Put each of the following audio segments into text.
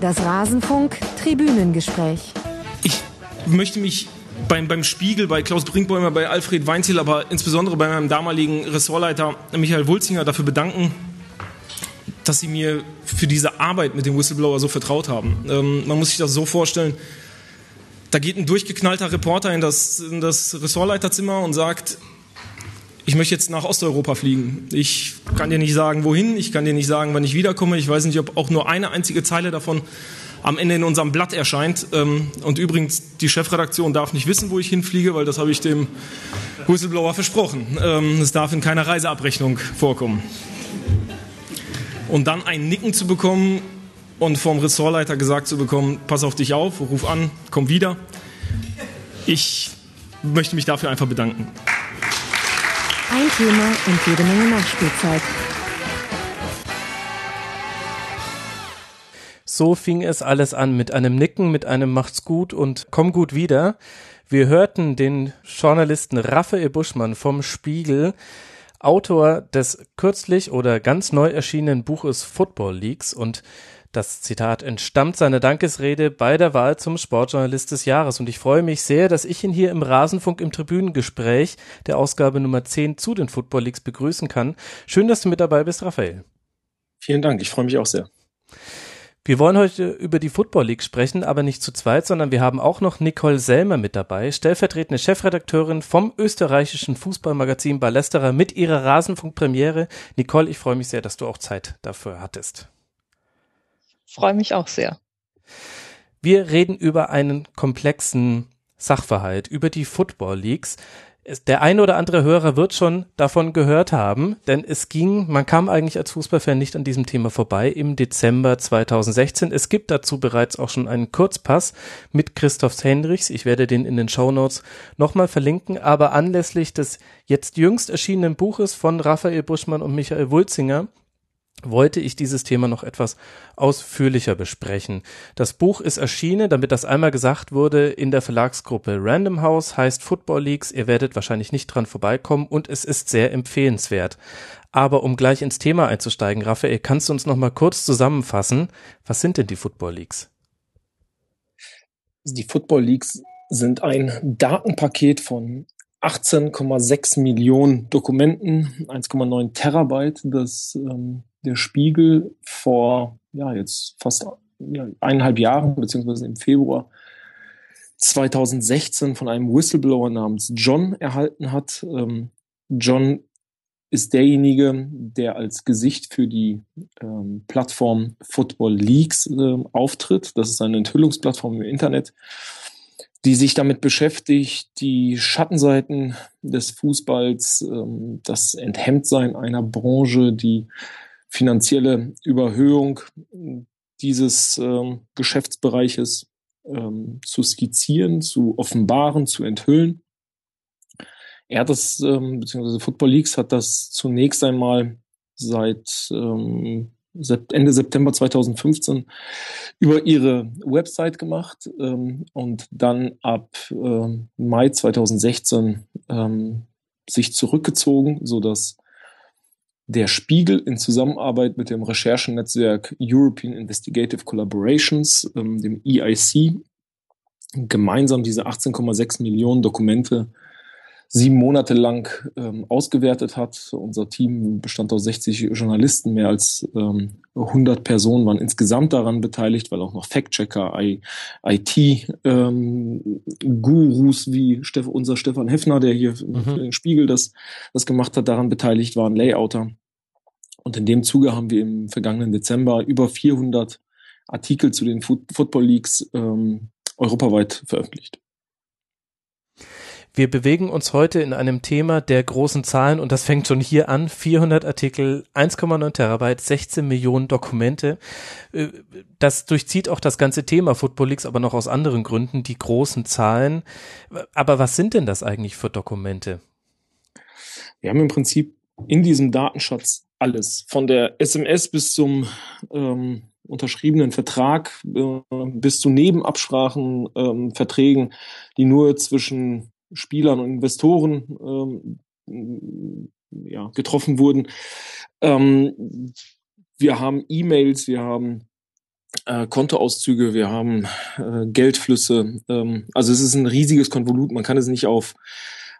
Das Rasenfunk Tribünengespräch. Ich möchte mich beim, beim Spiegel, bei Klaus Brinkbäumer, bei Alfred Weinziel, aber insbesondere bei meinem damaligen Ressortleiter Michael Wulzinger dafür bedanken, dass sie mir für diese Arbeit mit dem Whistleblower so vertraut haben. Ähm, man muss sich das so vorstellen, da geht ein durchgeknallter Reporter in das, in das Ressortleiterzimmer und sagt, ich möchte jetzt nach Osteuropa fliegen. Ich kann dir nicht sagen, wohin, ich kann dir nicht sagen, wann ich wiederkomme. Ich weiß nicht, ob auch nur eine einzige Zeile davon am Ende in unserem Blatt erscheint. Ähm, und übrigens, die Chefredaktion darf nicht wissen, wo ich hinfliege, weil das habe ich dem Whistleblower versprochen. Ähm, es darf in keiner Reiseabrechnung vorkommen. Und dann ein Nicken zu bekommen und vom Ressortleiter gesagt zu bekommen, pass auf dich auf, ruf an, komm wieder. Ich möchte mich dafür einfach bedanken. Ein Thema und jede Menge Nachspielzeit. So fing es alles an mit einem Nicken, mit einem Macht's gut und komm gut wieder. Wir hörten den Journalisten Raphael Buschmann vom Spiegel, Autor des kürzlich oder ganz neu erschienenen Buches Football Leagues und das Zitat entstammt seiner Dankesrede bei der Wahl zum Sportjournalist des Jahres. Und ich freue mich sehr, dass ich ihn hier im Rasenfunk im Tribünengespräch der Ausgabe Nummer 10 zu den Football Leagues begrüßen kann. Schön, dass du mit dabei bist, Raphael. Vielen Dank, ich freue mich auch sehr. Wir wollen heute über die Football League sprechen, aber nicht zu zweit, sondern wir haben auch noch Nicole Selmer mit dabei, stellvertretende Chefredakteurin vom österreichischen Fußballmagazin Ballesterer mit ihrer Rasenfunkpremiere. Nicole, ich freue mich sehr, dass du auch Zeit dafür hattest freue mich auch sehr. Wir reden über einen komplexen Sachverhalt, über die Football Leagues. Der eine oder andere Hörer wird schon davon gehört haben, denn es ging, man kam eigentlich als Fußballfan nicht an diesem Thema vorbei im Dezember 2016. Es gibt dazu bereits auch schon einen Kurzpass mit Christoph Hendrichs. Ich werde den in den Show Notes nochmal verlinken, aber anlässlich des jetzt jüngst erschienenen Buches von Raphael Buschmann und Michael Wulzinger wollte ich dieses Thema noch etwas ausführlicher besprechen. Das Buch ist erschienen, damit das einmal gesagt wurde, in der Verlagsgruppe Random House, heißt Football Leagues. Ihr werdet wahrscheinlich nicht dran vorbeikommen und es ist sehr empfehlenswert. Aber um gleich ins Thema einzusteigen, Raphael, kannst du uns noch mal kurz zusammenfassen, was sind denn die Football Leagues? Die Football Leagues sind ein Datenpaket von 18,6 Millionen Dokumenten, 1,9 Terabyte, das ähm, der Spiegel vor, ja, jetzt fast eineinhalb Jahren, beziehungsweise im Februar 2016 von einem Whistleblower namens John erhalten hat. Ähm, John ist derjenige, der als Gesicht für die ähm, Plattform Football Leagues äh, auftritt. Das ist eine Enthüllungsplattform im Internet, die sich damit beschäftigt, die Schattenseiten des Fußballs, ähm, das Enthemmtsein einer Branche, die finanzielle Überhöhung dieses ähm, Geschäftsbereiches ähm, zu skizzieren, zu offenbaren, zu enthüllen. Er hat das, ähm, beziehungsweise Football Leagues hat das zunächst einmal seit ähm, Ende September 2015 über ihre Website gemacht ähm, und dann ab ähm, Mai 2016 ähm, sich zurückgezogen, so dass der Spiegel in Zusammenarbeit mit dem Recherchenetzwerk European Investigative Collaborations, ähm, dem EIC, gemeinsam diese 18,6 Millionen Dokumente sieben Monate lang ähm, ausgewertet hat. Unser Team bestand aus 60 Journalisten, mehr als ähm, 100 Personen waren insgesamt daran beteiligt, weil auch noch Fact-Checker, IT-Gurus ähm, wie Steff, unser Stefan Heffner, der hier mhm. für den Spiegel das, das gemacht hat, daran beteiligt waren, Layouter. Und in dem Zuge haben wir im vergangenen Dezember über 400 Artikel zu den Football Leagues ähm, europaweit veröffentlicht. Wir bewegen uns heute in einem Thema der großen Zahlen und das fängt schon hier an. 400 Artikel, 1,9 Terabyte, 16 Millionen Dokumente. Äh, das durchzieht auch das ganze Thema Football Leagues, aber noch aus anderen Gründen, die großen Zahlen. Aber was sind denn das eigentlich für Dokumente? Wir haben im Prinzip in diesem Datenschatz alles. Von der SMS bis zum ähm, unterschriebenen Vertrag äh, bis zu Nebenabsprachen, ähm, Verträgen, die nur zwischen Spielern und Investoren ähm, ja, getroffen wurden. Ähm, wir haben E-Mails, wir haben äh, Kontoauszüge, wir haben äh, Geldflüsse. Ähm, also es ist ein riesiges Konvolut. Man kann es nicht auf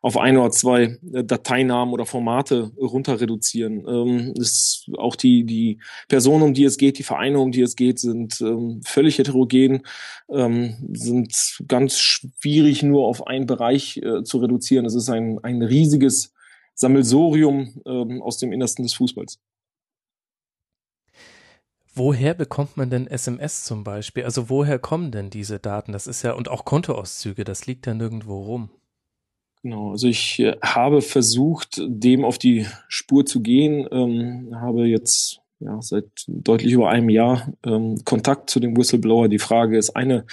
auf ein oder zwei äh, Dateinamen oder Formate runter reduzieren. Ähm, ist auch die, die Personen, um die es geht, die Vereine, um die es geht, sind ähm, völlig heterogen, ähm, sind ganz schwierig nur auf einen Bereich äh, zu reduzieren. Es ist ein, ein riesiges Sammelsorium ähm, aus dem Innersten des Fußballs. Woher bekommt man denn SMS zum Beispiel? Also woher kommen denn diese Daten? Das ist ja, und auch Kontoauszüge, das liegt ja nirgendwo rum. Genau, also ich äh, habe versucht, dem auf die Spur zu gehen, ähm, habe jetzt ja, seit deutlich über einem Jahr ähm, Kontakt zu dem Whistleblower. Die Frage ist eine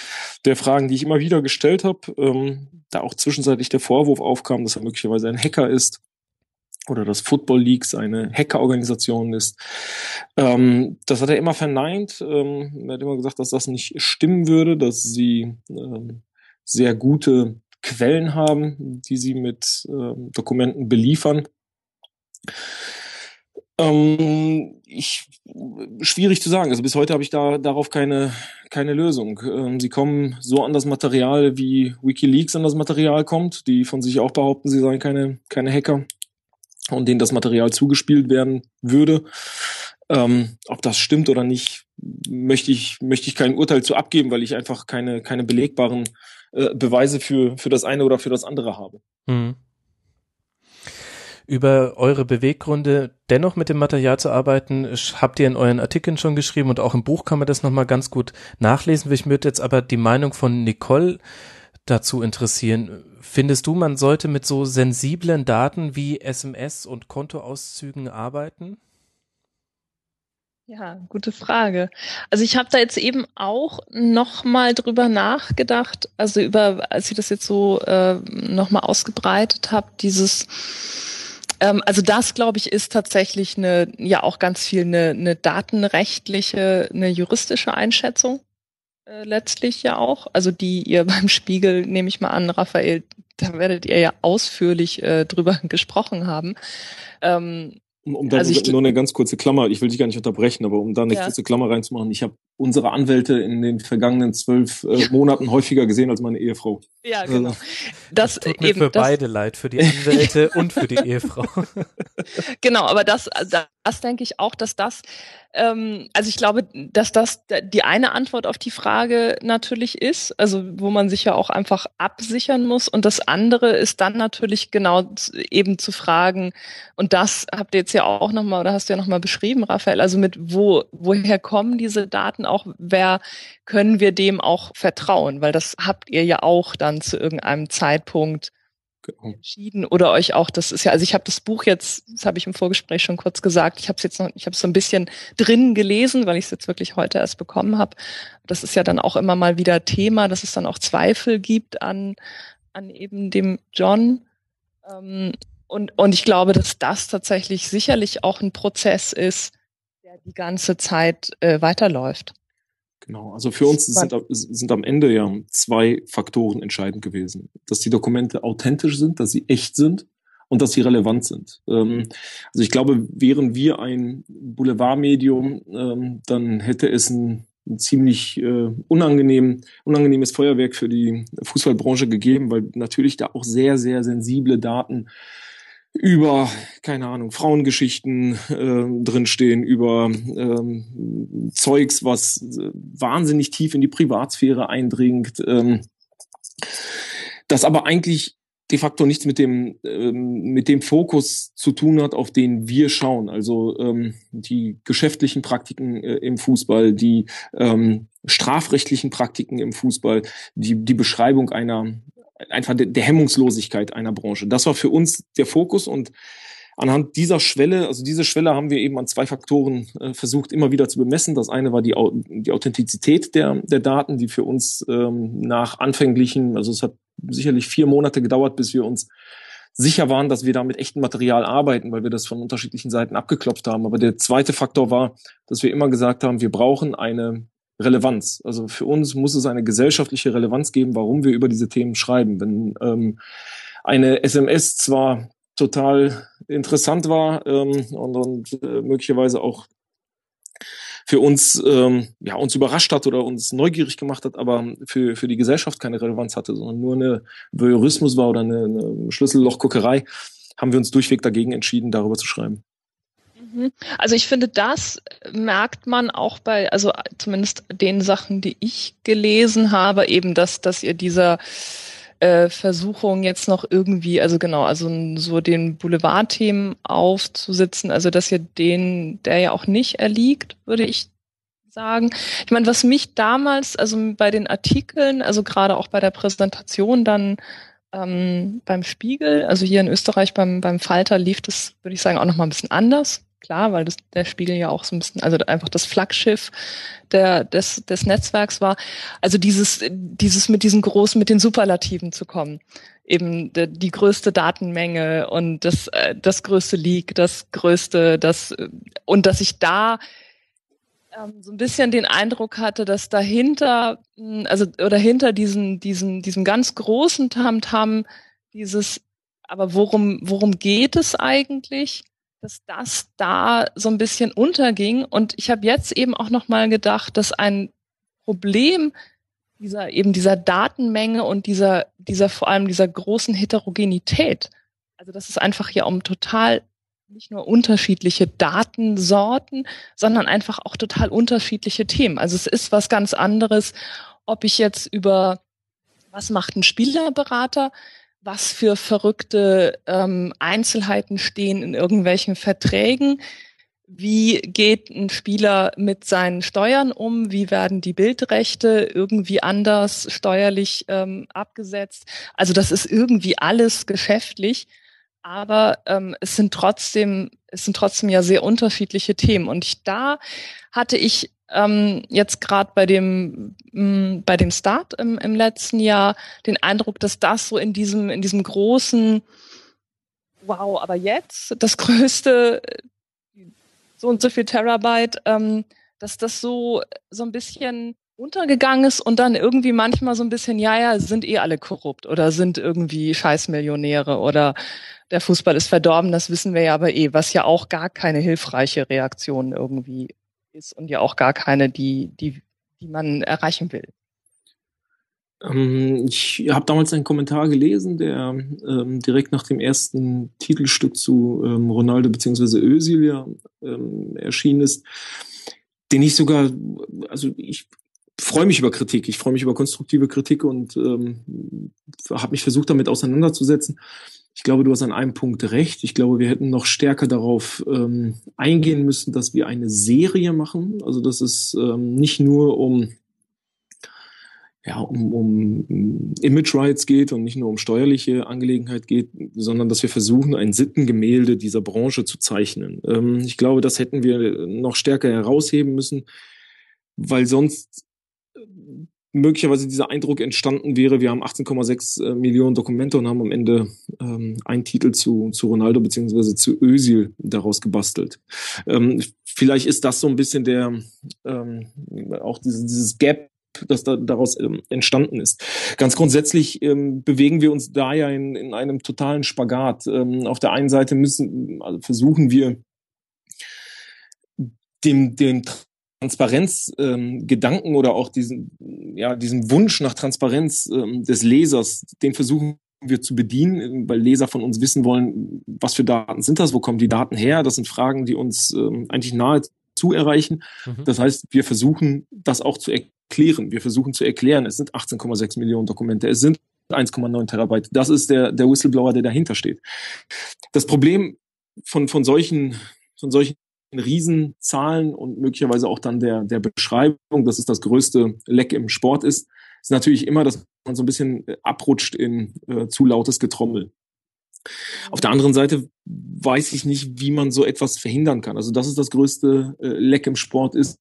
der Fragen, die ich immer wieder gestellt habe, ähm, da auch zwischenzeitlich der Vorwurf aufkam, dass er möglicherweise ein Hacker ist oder dass Football Leagues eine Hackerorganisation ist. Ähm, das hat er immer verneint. Ähm, er hat immer gesagt, dass das nicht stimmen würde, dass sie ähm, sehr gute Quellen haben, die sie mit ähm, Dokumenten beliefern. Ähm, ich, schwierig zu sagen. Also bis heute habe ich da darauf keine keine Lösung. Ähm, sie kommen so an das Material, wie WikiLeaks an das Material kommt, die von sich auch behaupten, sie seien keine keine Hacker und denen das Material zugespielt werden würde. Ähm, ob das stimmt oder nicht, möchte ich möchte ich kein Urteil zu abgeben, weil ich einfach keine keine belegbaren äh, Beweise für, für das eine oder für das andere habe. Mhm. Über eure Beweggründe, dennoch mit dem Material zu arbeiten, habt ihr in euren Artikeln schon geschrieben und auch im Buch kann man das nochmal ganz gut nachlesen. Ich würde jetzt aber die Meinung von Nicole dazu interessieren. Findest du, man sollte mit so sensiblen Daten wie SMS und Kontoauszügen arbeiten? Ja, gute Frage. Also ich habe da jetzt eben auch noch mal drüber nachgedacht, also über, als ich das jetzt so äh, noch mal ausgebreitet habe, dieses, ähm, also das glaube ich ist tatsächlich eine, ja auch ganz viel eine, eine datenrechtliche, eine juristische Einschätzung äh, letztlich ja auch, also die ihr beim Spiegel nehme ich mal an, Raphael, da werdet ihr ja ausführlich äh, drüber gesprochen haben. Ähm, um, um da also nur eine ganz kurze Klammer, ich will dich gar nicht unterbrechen, aber um da eine ja. kurze Klammer reinzumachen, ich habe unsere Anwälte in den vergangenen zwölf äh, Monaten häufiger gesehen als meine Ehefrau. Ja, genau. Das, das tut mir eben, für das, beide leid, für die Anwälte und für die Ehefrau. Genau, aber das, das denke ich auch, dass das, ähm, also ich glaube, dass das die eine Antwort auf die Frage natürlich ist, also wo man sich ja auch einfach absichern muss. Und das andere ist dann natürlich genau eben zu fragen, und das habt ihr jetzt ja auch nochmal, oder hast du ja nochmal beschrieben, Raphael, also mit wo, woher kommen diese Daten auch, wer können wir dem auch vertrauen? Weil das habt ihr ja auch dann zu irgendeinem Zeitpunkt genau. entschieden oder euch auch, das ist ja, also ich habe das Buch jetzt, das habe ich im Vorgespräch schon kurz gesagt, ich habe es jetzt noch, ich habe es so ein bisschen drin gelesen, weil ich es jetzt wirklich heute erst bekommen habe. Das ist ja dann auch immer mal wieder Thema, dass es dann auch Zweifel gibt an, an eben dem John. Ähm, und, und ich glaube, dass das tatsächlich sicherlich auch ein Prozess ist, der die ganze Zeit äh, weiterläuft. Genau, also für uns sind, sind am Ende ja zwei Faktoren entscheidend gewesen. Dass die Dokumente authentisch sind, dass sie echt sind und dass sie relevant sind. Ähm, also ich glaube, wären wir ein Boulevardmedium, ähm, dann hätte es ein, ein ziemlich äh, unangenehm, unangenehmes Feuerwerk für die Fußballbranche gegeben, weil natürlich da auch sehr, sehr sensible Daten über, keine Ahnung, Frauengeschichten äh, drinstehen, über ähm, Zeugs, was äh, wahnsinnig tief in die Privatsphäre eindringt, ähm, das aber eigentlich de facto nichts mit dem ähm, mit dem Fokus zu tun hat, auf den wir schauen. Also ähm, die geschäftlichen Praktiken äh, im Fußball, die ähm, strafrechtlichen Praktiken im Fußball, die die Beschreibung einer einfach der, Hemmungslosigkeit einer Branche. Das war für uns der Fokus und anhand dieser Schwelle, also diese Schwelle haben wir eben an zwei Faktoren äh, versucht immer wieder zu bemessen. Das eine war die, die Authentizität der, der Daten, die für uns ähm, nach anfänglichen, also es hat sicherlich vier Monate gedauert, bis wir uns sicher waren, dass wir da mit echtem Material arbeiten, weil wir das von unterschiedlichen Seiten abgeklopft haben. Aber der zweite Faktor war, dass wir immer gesagt haben, wir brauchen eine Relevanz. Also für uns muss es eine gesellschaftliche Relevanz geben, warum wir über diese Themen schreiben. Wenn ähm, eine SMS zwar total interessant war ähm, und, und äh, möglicherweise auch für uns ähm, ja uns überrascht hat oder uns neugierig gemacht hat, aber für für die Gesellschaft keine Relevanz hatte, sondern nur eine Voyeurismus war oder eine, eine Schlüssellochguckerei, haben wir uns durchweg dagegen entschieden, darüber zu schreiben. Mhm. Also ich finde, das merkt man auch bei, also zumindest den Sachen, die ich gelesen habe, eben, dass, dass ihr dieser äh, Versuchung jetzt noch irgendwie, also genau, also so den Boulevardthemen aufzusitzen, also dass ihr den, der ja auch nicht erliegt, würde ich sagen. Ich meine, was mich damals, also bei den Artikeln, also gerade auch bei der Präsentation dann ähm, beim Spiegel, also hier in Österreich beim, beim Falter lief das, würde ich sagen, auch noch mal ein bisschen anders klar, weil das, der Spiegel ja auch so ein bisschen, also einfach das Flaggschiff der, des, des Netzwerks war. Also dieses, dieses mit diesen großen, mit den Superlativen zu kommen. Eben die, die größte Datenmenge und das, äh, das größte Leak, das größte, das, und dass ich da ähm, so ein bisschen den Eindruck hatte, dass dahinter, hm, also, oder hinter diesen, diesen, diesem ganz großen Tamtam, -Tam, dieses, aber worum, worum geht es eigentlich? Dass das da so ein bisschen unterging. Und ich habe jetzt eben auch noch mal gedacht, dass ein Problem dieser eben dieser Datenmenge und dieser dieser vor allem dieser großen Heterogenität, also dass es einfach hier um total nicht nur unterschiedliche Datensorten, sondern einfach auch total unterschiedliche Themen. Also es ist was ganz anderes, ob ich jetzt über was macht ein Spielerberater was für verrückte ähm, Einzelheiten stehen in irgendwelchen Verträgen. Wie geht ein Spieler mit seinen Steuern um? Wie werden die Bildrechte irgendwie anders steuerlich ähm, abgesetzt? Also das ist irgendwie alles geschäftlich, aber ähm, es sind trotzdem es sind trotzdem ja sehr unterschiedliche Themen. Und ich, da hatte ich ähm, jetzt gerade bei dem mh, mm, bei dem Start im, im letzten Jahr den Eindruck, dass das so in diesem in diesem großen Wow, aber jetzt das größte so und so viel Terabyte, ähm, dass das so so ein bisschen untergegangen ist und dann irgendwie manchmal so ein bisschen, ja, ja, sind eh alle korrupt oder sind irgendwie Scheißmillionäre oder der Fußball ist verdorben, das wissen wir ja aber eh, was ja auch gar keine hilfreiche Reaktion irgendwie ist und ja auch gar keine, die, die, die man erreichen will. Ähm, ich habe damals einen Kommentar gelesen, der ähm, direkt nach dem ersten Titelstück zu ähm, Ronaldo bzw. Özil ja ähm, erschienen ist, den ich sogar, also ich freue mich über Kritik, ich freue mich über konstruktive Kritik und ähm, habe mich versucht damit auseinanderzusetzen. Ich glaube, du hast an einem Punkt recht. Ich glaube, wir hätten noch stärker darauf ähm, eingehen müssen, dass wir eine Serie machen. Also dass es ähm, nicht nur um ja, um, um Image Rights geht und nicht nur um steuerliche Angelegenheit geht, sondern dass wir versuchen, ein Sittengemälde dieser Branche zu zeichnen. Ähm, ich glaube, das hätten wir noch stärker herausheben müssen, weil sonst möglicherweise dieser Eindruck entstanden wäre, wir haben 18,6 äh, Millionen Dokumente und haben am Ende ähm, einen Titel zu, zu Ronaldo beziehungsweise zu Özil daraus gebastelt. Ähm, vielleicht ist das so ein bisschen der ähm, auch dieses, dieses Gap das da, daraus ähm, entstanden ist. Ganz grundsätzlich ähm, bewegen wir uns da ja in, in einem totalen Spagat. Ähm, auf der einen Seite müssen, also versuchen wir dem, dem Transparenz ähm, Gedanken oder auch diesen ja diesen Wunsch nach Transparenz ähm, des Lesers, den versuchen wir zu bedienen, weil Leser von uns wissen wollen, was für Daten sind das, wo kommen die Daten her? Das sind Fragen, die uns ähm, eigentlich nahe zu erreichen. Mhm. Das heißt, wir versuchen das auch zu erklären. Wir versuchen zu erklären, es sind 18,6 Millionen Dokumente, es sind 1,9 Terabyte. Das ist der der Whistleblower, der dahinter steht. Das Problem von von solchen von solchen Riesenzahlen und möglicherweise auch dann der, der Beschreibung, dass es das größte Leck im Sport ist, ist natürlich immer, dass man so ein bisschen äh, abrutscht in äh, zu lautes Getrommel. Auf der anderen Seite weiß ich nicht, wie man so etwas verhindern kann. Also, dass es das größte äh, Leck im Sport ist,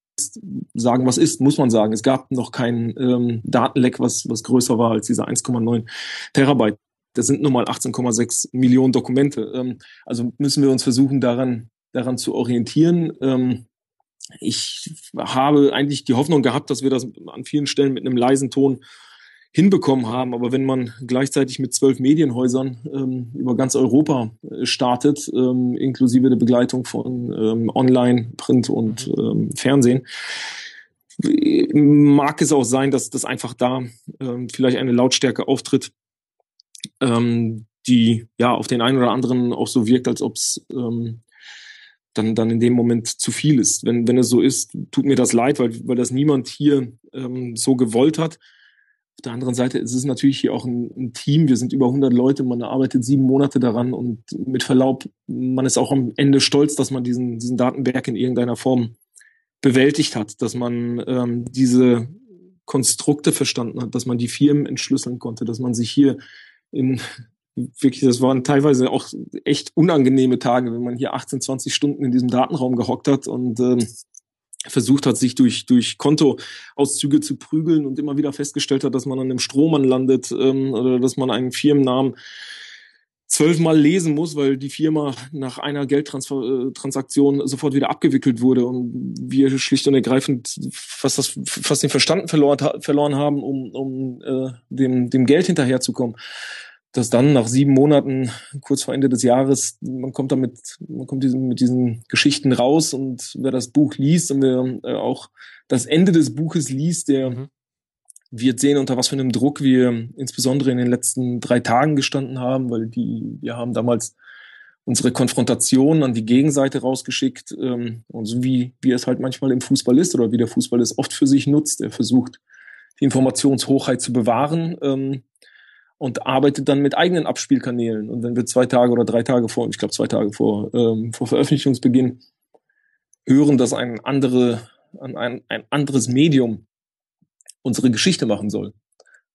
sagen, was ist, muss man sagen. Es gab noch kein ähm, Datenleck, was, was größer war als diese 1,9 Terabyte. Das sind nun mal 18,6 Millionen Dokumente. Ähm, also müssen wir uns versuchen, daran daran zu orientieren. Ähm, ich habe eigentlich die Hoffnung gehabt, dass wir das an vielen Stellen mit einem leisen Ton hinbekommen haben. Aber wenn man gleichzeitig mit zwölf Medienhäusern ähm, über ganz Europa äh, startet, ähm, inklusive der Begleitung von ähm, Online, Print und ähm, Fernsehen, mag es auch sein, dass das einfach da ähm, vielleicht eine Lautstärke auftritt, ähm, die ja auf den einen oder anderen auch so wirkt, als ob es ähm, dann, dann in dem Moment zu viel ist. Wenn, wenn es so ist, tut mir das leid, weil, weil das niemand hier ähm, so gewollt hat. Auf der anderen Seite ist es natürlich hier auch ein, ein, Team. Wir sind über 100 Leute, man arbeitet sieben Monate daran und mit Verlaub, man ist auch am Ende stolz, dass man diesen, diesen Datenberg in irgendeiner Form bewältigt hat, dass man ähm, diese Konstrukte verstanden hat, dass man die Firmen entschlüsseln konnte, dass man sich hier in wirklich, das waren teilweise auch echt unangenehme Tage, wenn man hier 18, 20 Stunden in diesem Datenraum gehockt hat und ähm, versucht hat, sich durch, durch Kontoauszüge zu prügeln und immer wieder festgestellt hat, dass man an einem Strohmann landet ähm, oder dass man einen Firmennamen zwölfmal lesen muss, weil die Firma nach einer Geldtransaktion äh, sofort wieder abgewickelt wurde und wir schlicht und ergreifend fast, das, fast den Verstand verloren, verloren haben, um, um äh, dem, dem Geld hinterherzukommen dass dann nach sieben Monaten, kurz vor Ende des Jahres, man kommt damit, man kommt diesen, mit diesen Geschichten raus und wer das Buch liest und wer äh, auch das Ende des Buches liest, der mhm. wird sehen, unter was für einem Druck wir insbesondere in den letzten drei Tagen gestanden haben, weil die, wir haben damals unsere Konfrontation an die Gegenseite rausgeschickt ähm, und so wie, wie es halt manchmal im Fußball ist oder wie der Fußball es oft für sich nutzt. Er versucht, die Informationshochheit zu bewahren. Ähm, und arbeitet dann mit eigenen Abspielkanälen. Und wenn wir zwei Tage oder drei Tage vor, ich glaube zwei Tage vor, ähm, vor Veröffentlichungsbeginn hören, dass ein, andere, ein, ein anderes Medium unsere Geschichte machen soll,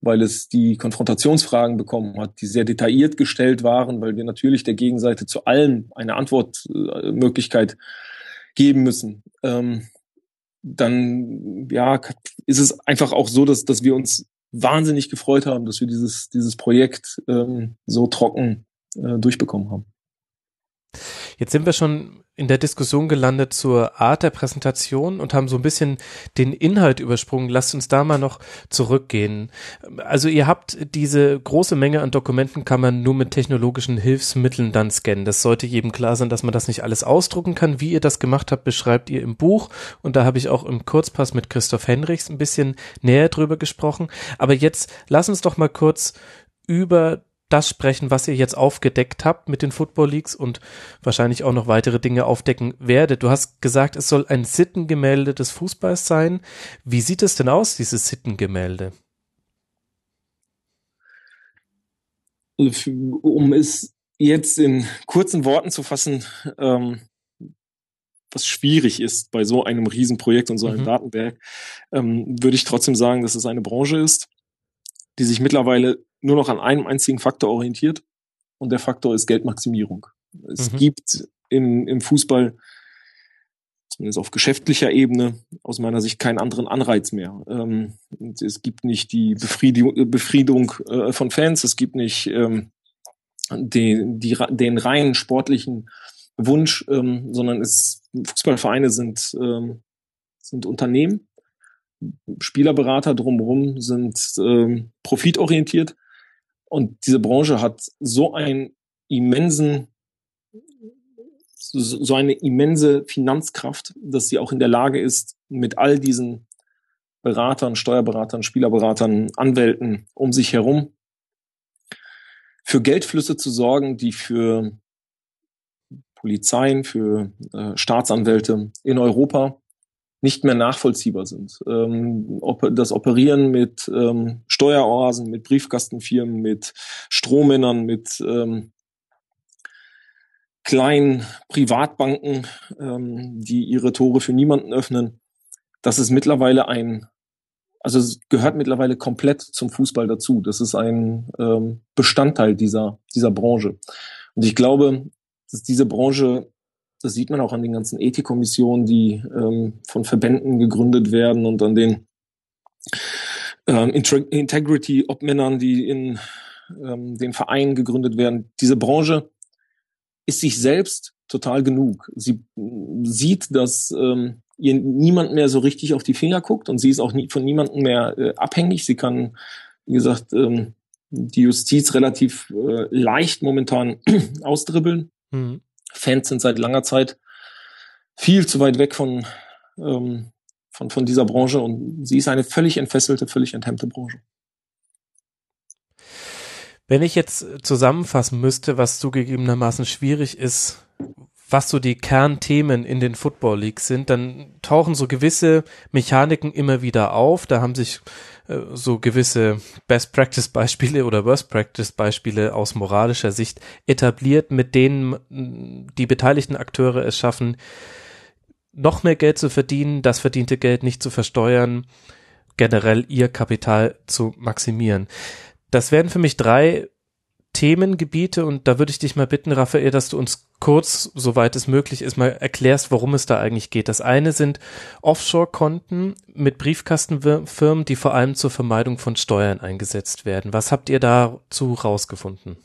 weil es die Konfrontationsfragen bekommen hat, die sehr detailliert gestellt waren, weil wir natürlich der Gegenseite zu allem eine Antwortmöglichkeit geben müssen. Ähm, dann ja, ist es einfach auch so, dass, dass wir uns wahnsinnig gefreut haben, dass wir dieses, dieses Projekt ähm, so trocken äh, durchbekommen haben. Jetzt sind wir schon in der Diskussion gelandet zur Art der Präsentation und haben so ein bisschen den Inhalt übersprungen. Lasst uns da mal noch zurückgehen. Also ihr habt diese große Menge an Dokumenten kann man nur mit technologischen Hilfsmitteln dann scannen. Das sollte jedem klar sein, dass man das nicht alles ausdrucken kann. Wie ihr das gemacht habt, beschreibt ihr im Buch und da habe ich auch im Kurzpass mit Christoph Henrichs ein bisschen näher drüber gesprochen. Aber jetzt lass uns doch mal kurz über das sprechen, was ihr jetzt aufgedeckt habt mit den Football Leagues und wahrscheinlich auch noch weitere Dinge aufdecken werdet. Du hast gesagt, es soll ein Sittengemälde des Fußballs sein. Wie sieht es denn aus, dieses Sittengemälde? Um es jetzt in kurzen Worten zu fassen, ähm, was schwierig ist bei so einem Riesenprojekt und so einem mhm. Datenwerk, ähm, würde ich trotzdem sagen, dass es eine Branche ist, die sich mittlerweile nur noch an einem einzigen Faktor orientiert und der Faktor ist Geldmaximierung. Es mhm. gibt in, im Fußball zumindest auf geschäftlicher Ebene aus meiner Sicht keinen anderen Anreiz mehr. Ähm, es gibt nicht die Befriedigung, Befriedung äh, von Fans, es gibt nicht ähm, den, die, den reinen sportlichen Wunsch, ähm, sondern es Fußballvereine sind, ähm, sind Unternehmen. Spielerberater drumherum sind ähm, profitorientiert und diese Branche hat so einen immensen, so eine immense Finanzkraft, dass sie auch in der Lage ist, mit all diesen Beratern, Steuerberatern, Spielerberatern, Anwälten um sich herum für Geldflüsse zu sorgen, die für Polizeien, für äh, Staatsanwälte in Europa nicht mehr nachvollziehbar sind. Ähm, das Operieren mit ähm, Steueroasen, mit Briefkastenfirmen, mit Strohmännern, mit ähm, kleinen Privatbanken, ähm, die ihre Tore für niemanden öffnen, das ist mittlerweile ein, also es gehört mittlerweile komplett zum Fußball dazu. Das ist ein ähm, Bestandteil dieser, dieser Branche. Und ich glaube, dass diese Branche das sieht man auch an den ganzen Ethikkommissionen, die ähm, von Verbänden gegründet werden und an den ähm, Integrity-Obmännern, die in ähm, den Vereinen gegründet werden. Diese Branche ist sich selbst total genug. Sie sieht, dass ähm, ihr niemand mehr so richtig auf die Finger guckt und sie ist auch nie, von niemandem mehr äh, abhängig. Sie kann wie gesagt, ähm, die Justiz relativ äh, leicht momentan ausdribbeln. Mhm. Fans sind seit langer Zeit viel zu weit weg von, ähm, von, von dieser Branche und sie ist eine völlig entfesselte, völlig enthemmte Branche. Wenn ich jetzt zusammenfassen müsste, was zugegebenermaßen schwierig ist, was so die Kernthemen in den Football Leagues sind, dann tauchen so gewisse Mechaniken immer wieder auf. Da haben sich äh, so gewisse Best Practice Beispiele oder Worst Practice Beispiele aus moralischer Sicht etabliert, mit denen die beteiligten Akteure es schaffen, noch mehr Geld zu verdienen, das verdiente Geld nicht zu versteuern, generell ihr Kapital zu maximieren. Das wären für mich drei Themengebiete und da würde ich dich mal bitten, Raphael, dass du uns kurz, soweit es möglich ist, mal erklärst, worum es da eigentlich geht. Das eine sind Offshore-Konten mit Briefkastenfirmen, die vor allem zur Vermeidung von Steuern eingesetzt werden. Was habt ihr dazu rausgefunden?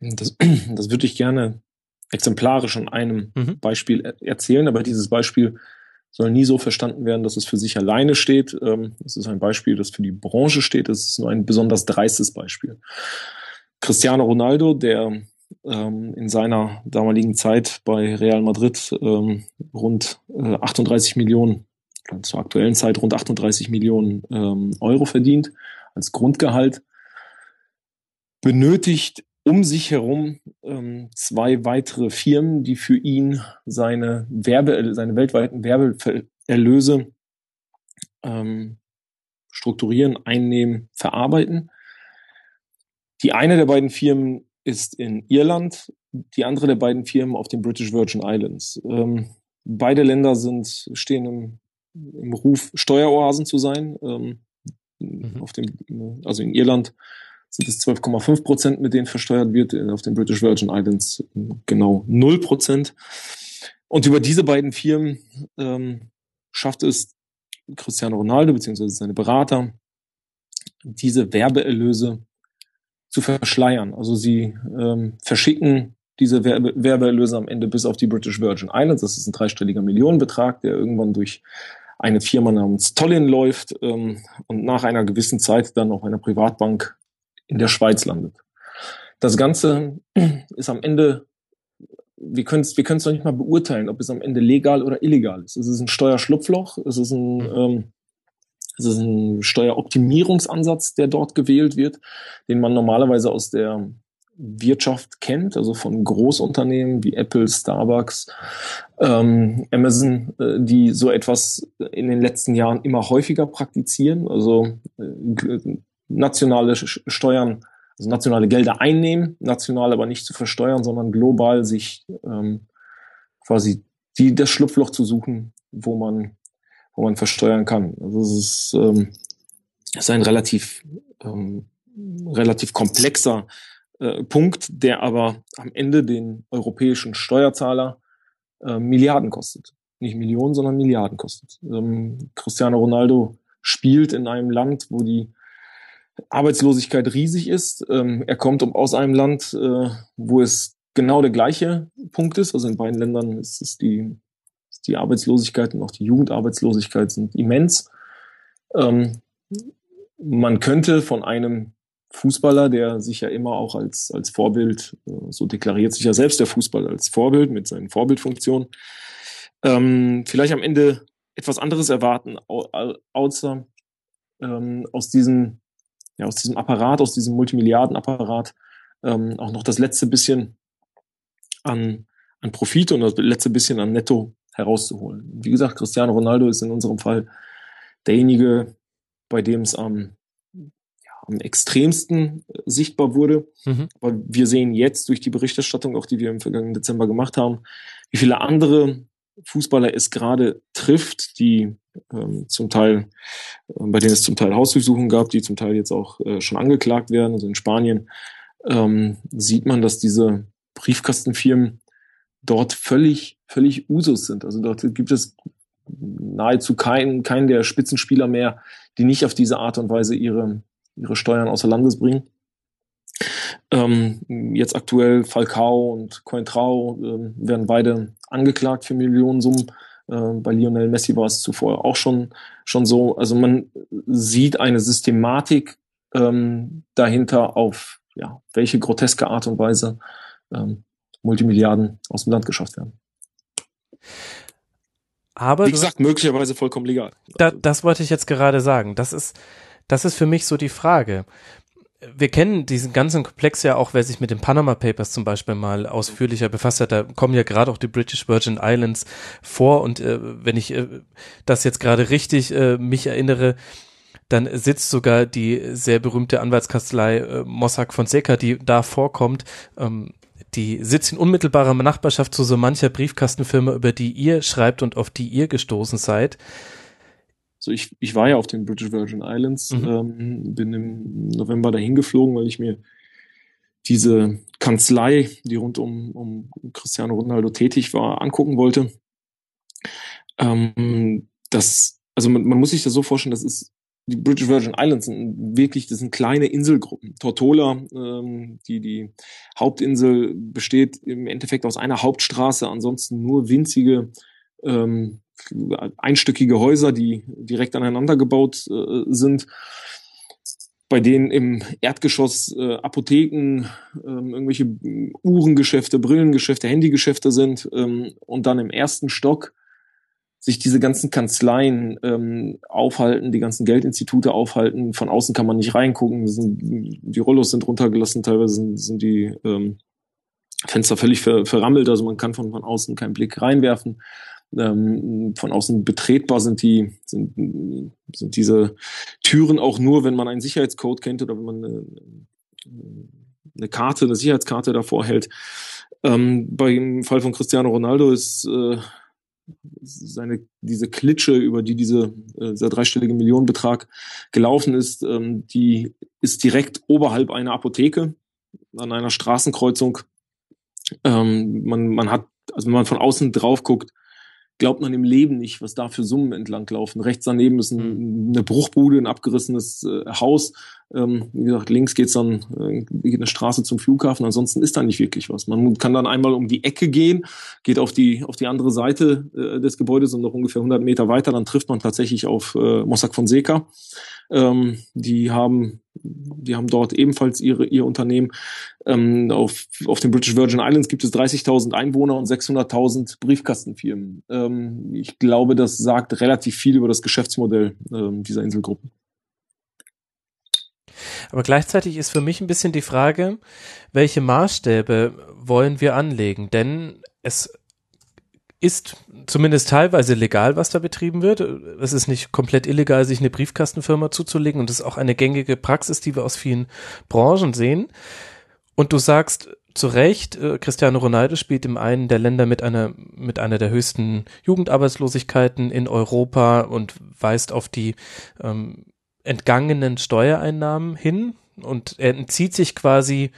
Das, das würde ich gerne exemplarisch an einem mhm. Beispiel erzählen, aber dieses Beispiel soll nie so verstanden werden, dass es für sich alleine steht. Ähm, es ist ein Beispiel, das für die Branche steht. Es ist nur ein besonders dreistes Beispiel. Cristiano Ronaldo, der ähm, in seiner damaligen Zeit bei Real Madrid ähm, rund äh, 38 Millionen, zur aktuellen Zeit rund 38 Millionen ähm, Euro verdient als Grundgehalt, benötigt um sich herum ähm, zwei weitere Firmen, die für ihn seine Werbe, seine weltweiten Werbeerlöse ähm, strukturieren, einnehmen, verarbeiten. Die eine der beiden Firmen ist in Irland, die andere der beiden Firmen auf den British Virgin Islands. Ähm, beide Länder sind, stehen im, im Ruf, Steueroasen zu sein. Ähm, mhm. auf dem, also in Irland sind es 12,5 Prozent, mit denen versteuert wird, auf den British Virgin Islands genau 0 Prozent. Und über diese beiden Firmen ähm, schafft es Cristiano Ronaldo bzw. seine Berater, diese Werbeerlöse zu verschleiern. Also sie ähm, verschicken diese Werbe Werbeerlöse am Ende bis auf die British Virgin Islands. Das ist ein dreistelliger Millionenbetrag, der irgendwann durch eine Firma namens Tollin läuft ähm, und nach einer gewissen Zeit dann auf einer Privatbank in der Schweiz landet. Das Ganze ist am Ende, wir können es wir können's noch nicht mal beurteilen, ob es am Ende legal oder illegal ist. Es ist ein Steuerschlupfloch, es ist ein mhm. ähm, es ist ein Steueroptimierungsansatz, der dort gewählt wird, den man normalerweise aus der Wirtschaft kennt, also von Großunternehmen wie Apple, Starbucks, ähm, Amazon, äh, die so etwas in den letzten Jahren immer häufiger praktizieren, also äh, nationale Steuern, also nationale Gelder einnehmen, national aber nicht zu versteuern, sondern global sich ähm, quasi die das Schlupfloch zu suchen, wo man wo man versteuern kann. Also es ist, ähm, ist ein relativ, ähm, relativ komplexer äh, Punkt, der aber am Ende den europäischen Steuerzahler äh, Milliarden kostet. Nicht Millionen, sondern Milliarden kostet. Ähm, Cristiano Ronaldo spielt in einem Land, wo die Arbeitslosigkeit riesig ist. Ähm, er kommt aus einem Land, äh, wo es genau der gleiche Punkt ist. Also in beiden Ländern ist es die die Arbeitslosigkeit und auch die Jugendarbeitslosigkeit sind immens. Ähm, man könnte von einem Fußballer, der sich ja immer auch als, als Vorbild, äh, so deklariert sich ja selbst der Fußballer als Vorbild mit seinen Vorbildfunktionen, ähm, vielleicht am Ende etwas anderes erwarten, außer ähm, aus diesem, ja, aus diesem Apparat, aus diesem Multimilliardenapparat ähm, auch noch das letzte bisschen an, an Profit und das letzte bisschen an Netto herauszuholen. Wie gesagt, Cristiano Ronaldo ist in unserem Fall derjenige, bei dem es am, ja, am extremsten sichtbar wurde. Mhm. Aber wir sehen jetzt durch die Berichterstattung, auch die wir im vergangenen Dezember gemacht haben, wie viele andere Fußballer es gerade trifft, die ähm, zum Teil, äh, bei denen es zum Teil Hausdurchsuchungen gab, die zum Teil jetzt auch äh, schon angeklagt werden. Also in Spanien ähm, sieht man, dass diese Briefkastenfirmen dort völlig, völlig Usus sind. Also dort gibt es nahezu keinen, keinen der Spitzenspieler mehr, die nicht auf diese Art und Weise ihre, ihre Steuern außer Landes bringen. Ähm, jetzt aktuell Falcao und Cointrao äh, werden beide angeklagt für Millionensummen. Äh, bei Lionel Messi war es zuvor auch schon, schon so. Also man sieht eine Systematik ähm, dahinter auf ja, welche groteske Art und Weise ähm, Multimilliarden aus dem Land geschafft werden. Aber wie gesagt, möglicherweise vollkommen legal. Da, das wollte ich jetzt gerade sagen. Das ist, das ist für mich so die Frage wir kennen diesen ganzen Komplex ja auch, wer sich mit den Panama Papers zum Beispiel mal ausführlicher befasst hat. Da kommen ja gerade auch die British Virgin Islands vor und äh, wenn ich äh, das jetzt gerade richtig äh, mich erinnere, dann sitzt sogar die sehr berühmte Anwaltskanzlei äh, Mossack Fonseca, die da vorkommt, ähm, die sitzt in unmittelbarer Nachbarschaft zu so mancher Briefkastenfirma, über die ihr schreibt und auf die ihr gestoßen seid. So, ich, ich war ja auf den British Virgin Islands, mhm. ähm, bin im November dahin geflogen, weil ich mir diese Kanzlei, die rund um, um Cristiano Ronaldo tätig war, angucken wollte. Ähm, das, also man, man muss sich das so vorstellen, das ist die British Virgin Islands sind wirklich, das sind kleine Inselgruppen. Tortola, ähm, die die Hauptinsel besteht im Endeffekt aus einer Hauptstraße, ansonsten nur winzige ähm, einstöckige Häuser, die direkt aneinander gebaut äh, sind, bei denen im Erdgeschoss äh, Apotheken, ähm, irgendwelche Uhrengeschäfte, Brillengeschäfte, Handygeschäfte sind ähm, und dann im ersten Stock sich diese ganzen Kanzleien ähm, aufhalten, die ganzen Geldinstitute aufhalten. Von außen kann man nicht reingucken. Sind, die Rollos sind runtergelassen, teilweise sind, sind die ähm, Fenster völlig ver, verrammelt, also man kann von, von außen keinen Blick reinwerfen ähm, von außen betretbar sind die sind, sind diese Türen auch nur, wenn man einen Sicherheitscode kennt oder wenn man eine, eine Karte, eine Sicherheitskarte davor hält. Ähm, beim Fall von Cristiano Ronaldo ist äh, seine diese Klitsche, über die diese äh, dieser dreistellige Millionenbetrag gelaufen ist, ähm, die ist direkt oberhalb einer Apotheke an einer Straßenkreuzung. Ähm, man man hat also wenn man von außen drauf guckt, glaubt man im Leben nicht, was da für Summen entlang laufen. Rechts daneben ist ein, mhm. eine Bruchbude, ein abgerissenes äh, Haus. Ähm, wie gesagt, links geht's dann äh, geht eine Straße zum Flughafen. Ansonsten ist da nicht wirklich was. Man kann dann einmal um die Ecke gehen, geht auf die auf die andere Seite äh, des Gebäudes und noch ungefähr 100 Meter weiter, dann trifft man tatsächlich auf äh, Mossack Fonseca. Ähm, die haben die haben dort ebenfalls ihre, ihr Unternehmen. Ähm, auf, auf den British Virgin Islands gibt es 30.000 Einwohner und 600.000 Briefkastenfirmen. Ähm, ich glaube, das sagt relativ viel über das Geschäftsmodell ähm, dieser Inselgruppen. Aber gleichzeitig ist für mich ein bisschen die Frage, welche Maßstäbe wollen wir anlegen? Denn es ist zumindest teilweise legal, was da betrieben wird. Es ist nicht komplett illegal, sich eine Briefkastenfirma zuzulegen und das ist auch eine gängige Praxis, die wir aus vielen Branchen sehen. Und du sagst zu Recht, äh, Cristiano Ronaldo spielt im einen der Länder mit einer, mit einer der höchsten Jugendarbeitslosigkeiten in Europa und weist auf die ähm, entgangenen Steuereinnahmen hin und er entzieht sich quasi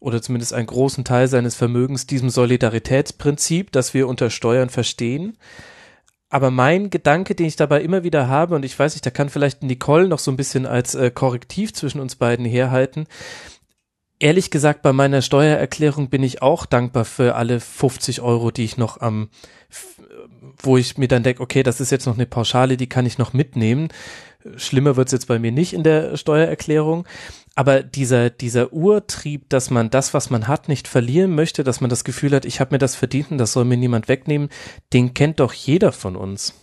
oder zumindest einen großen Teil seines Vermögens diesem Solidaritätsprinzip, das wir unter Steuern verstehen. Aber mein Gedanke, den ich dabei immer wieder habe, und ich weiß nicht, da kann vielleicht Nicole noch so ein bisschen als äh, Korrektiv zwischen uns beiden herhalten. Ehrlich gesagt, bei meiner Steuererklärung bin ich auch dankbar für alle 50 Euro, die ich noch am, wo ich mir dann denke, okay, das ist jetzt noch eine Pauschale, die kann ich noch mitnehmen. Schlimmer wird's jetzt bei mir nicht in der Steuererklärung. Aber dieser, dieser Urtrieb, dass man das, was man hat, nicht verlieren möchte, dass man das Gefühl hat, ich habe mir das verdient und das soll mir niemand wegnehmen, den kennt doch jeder von uns.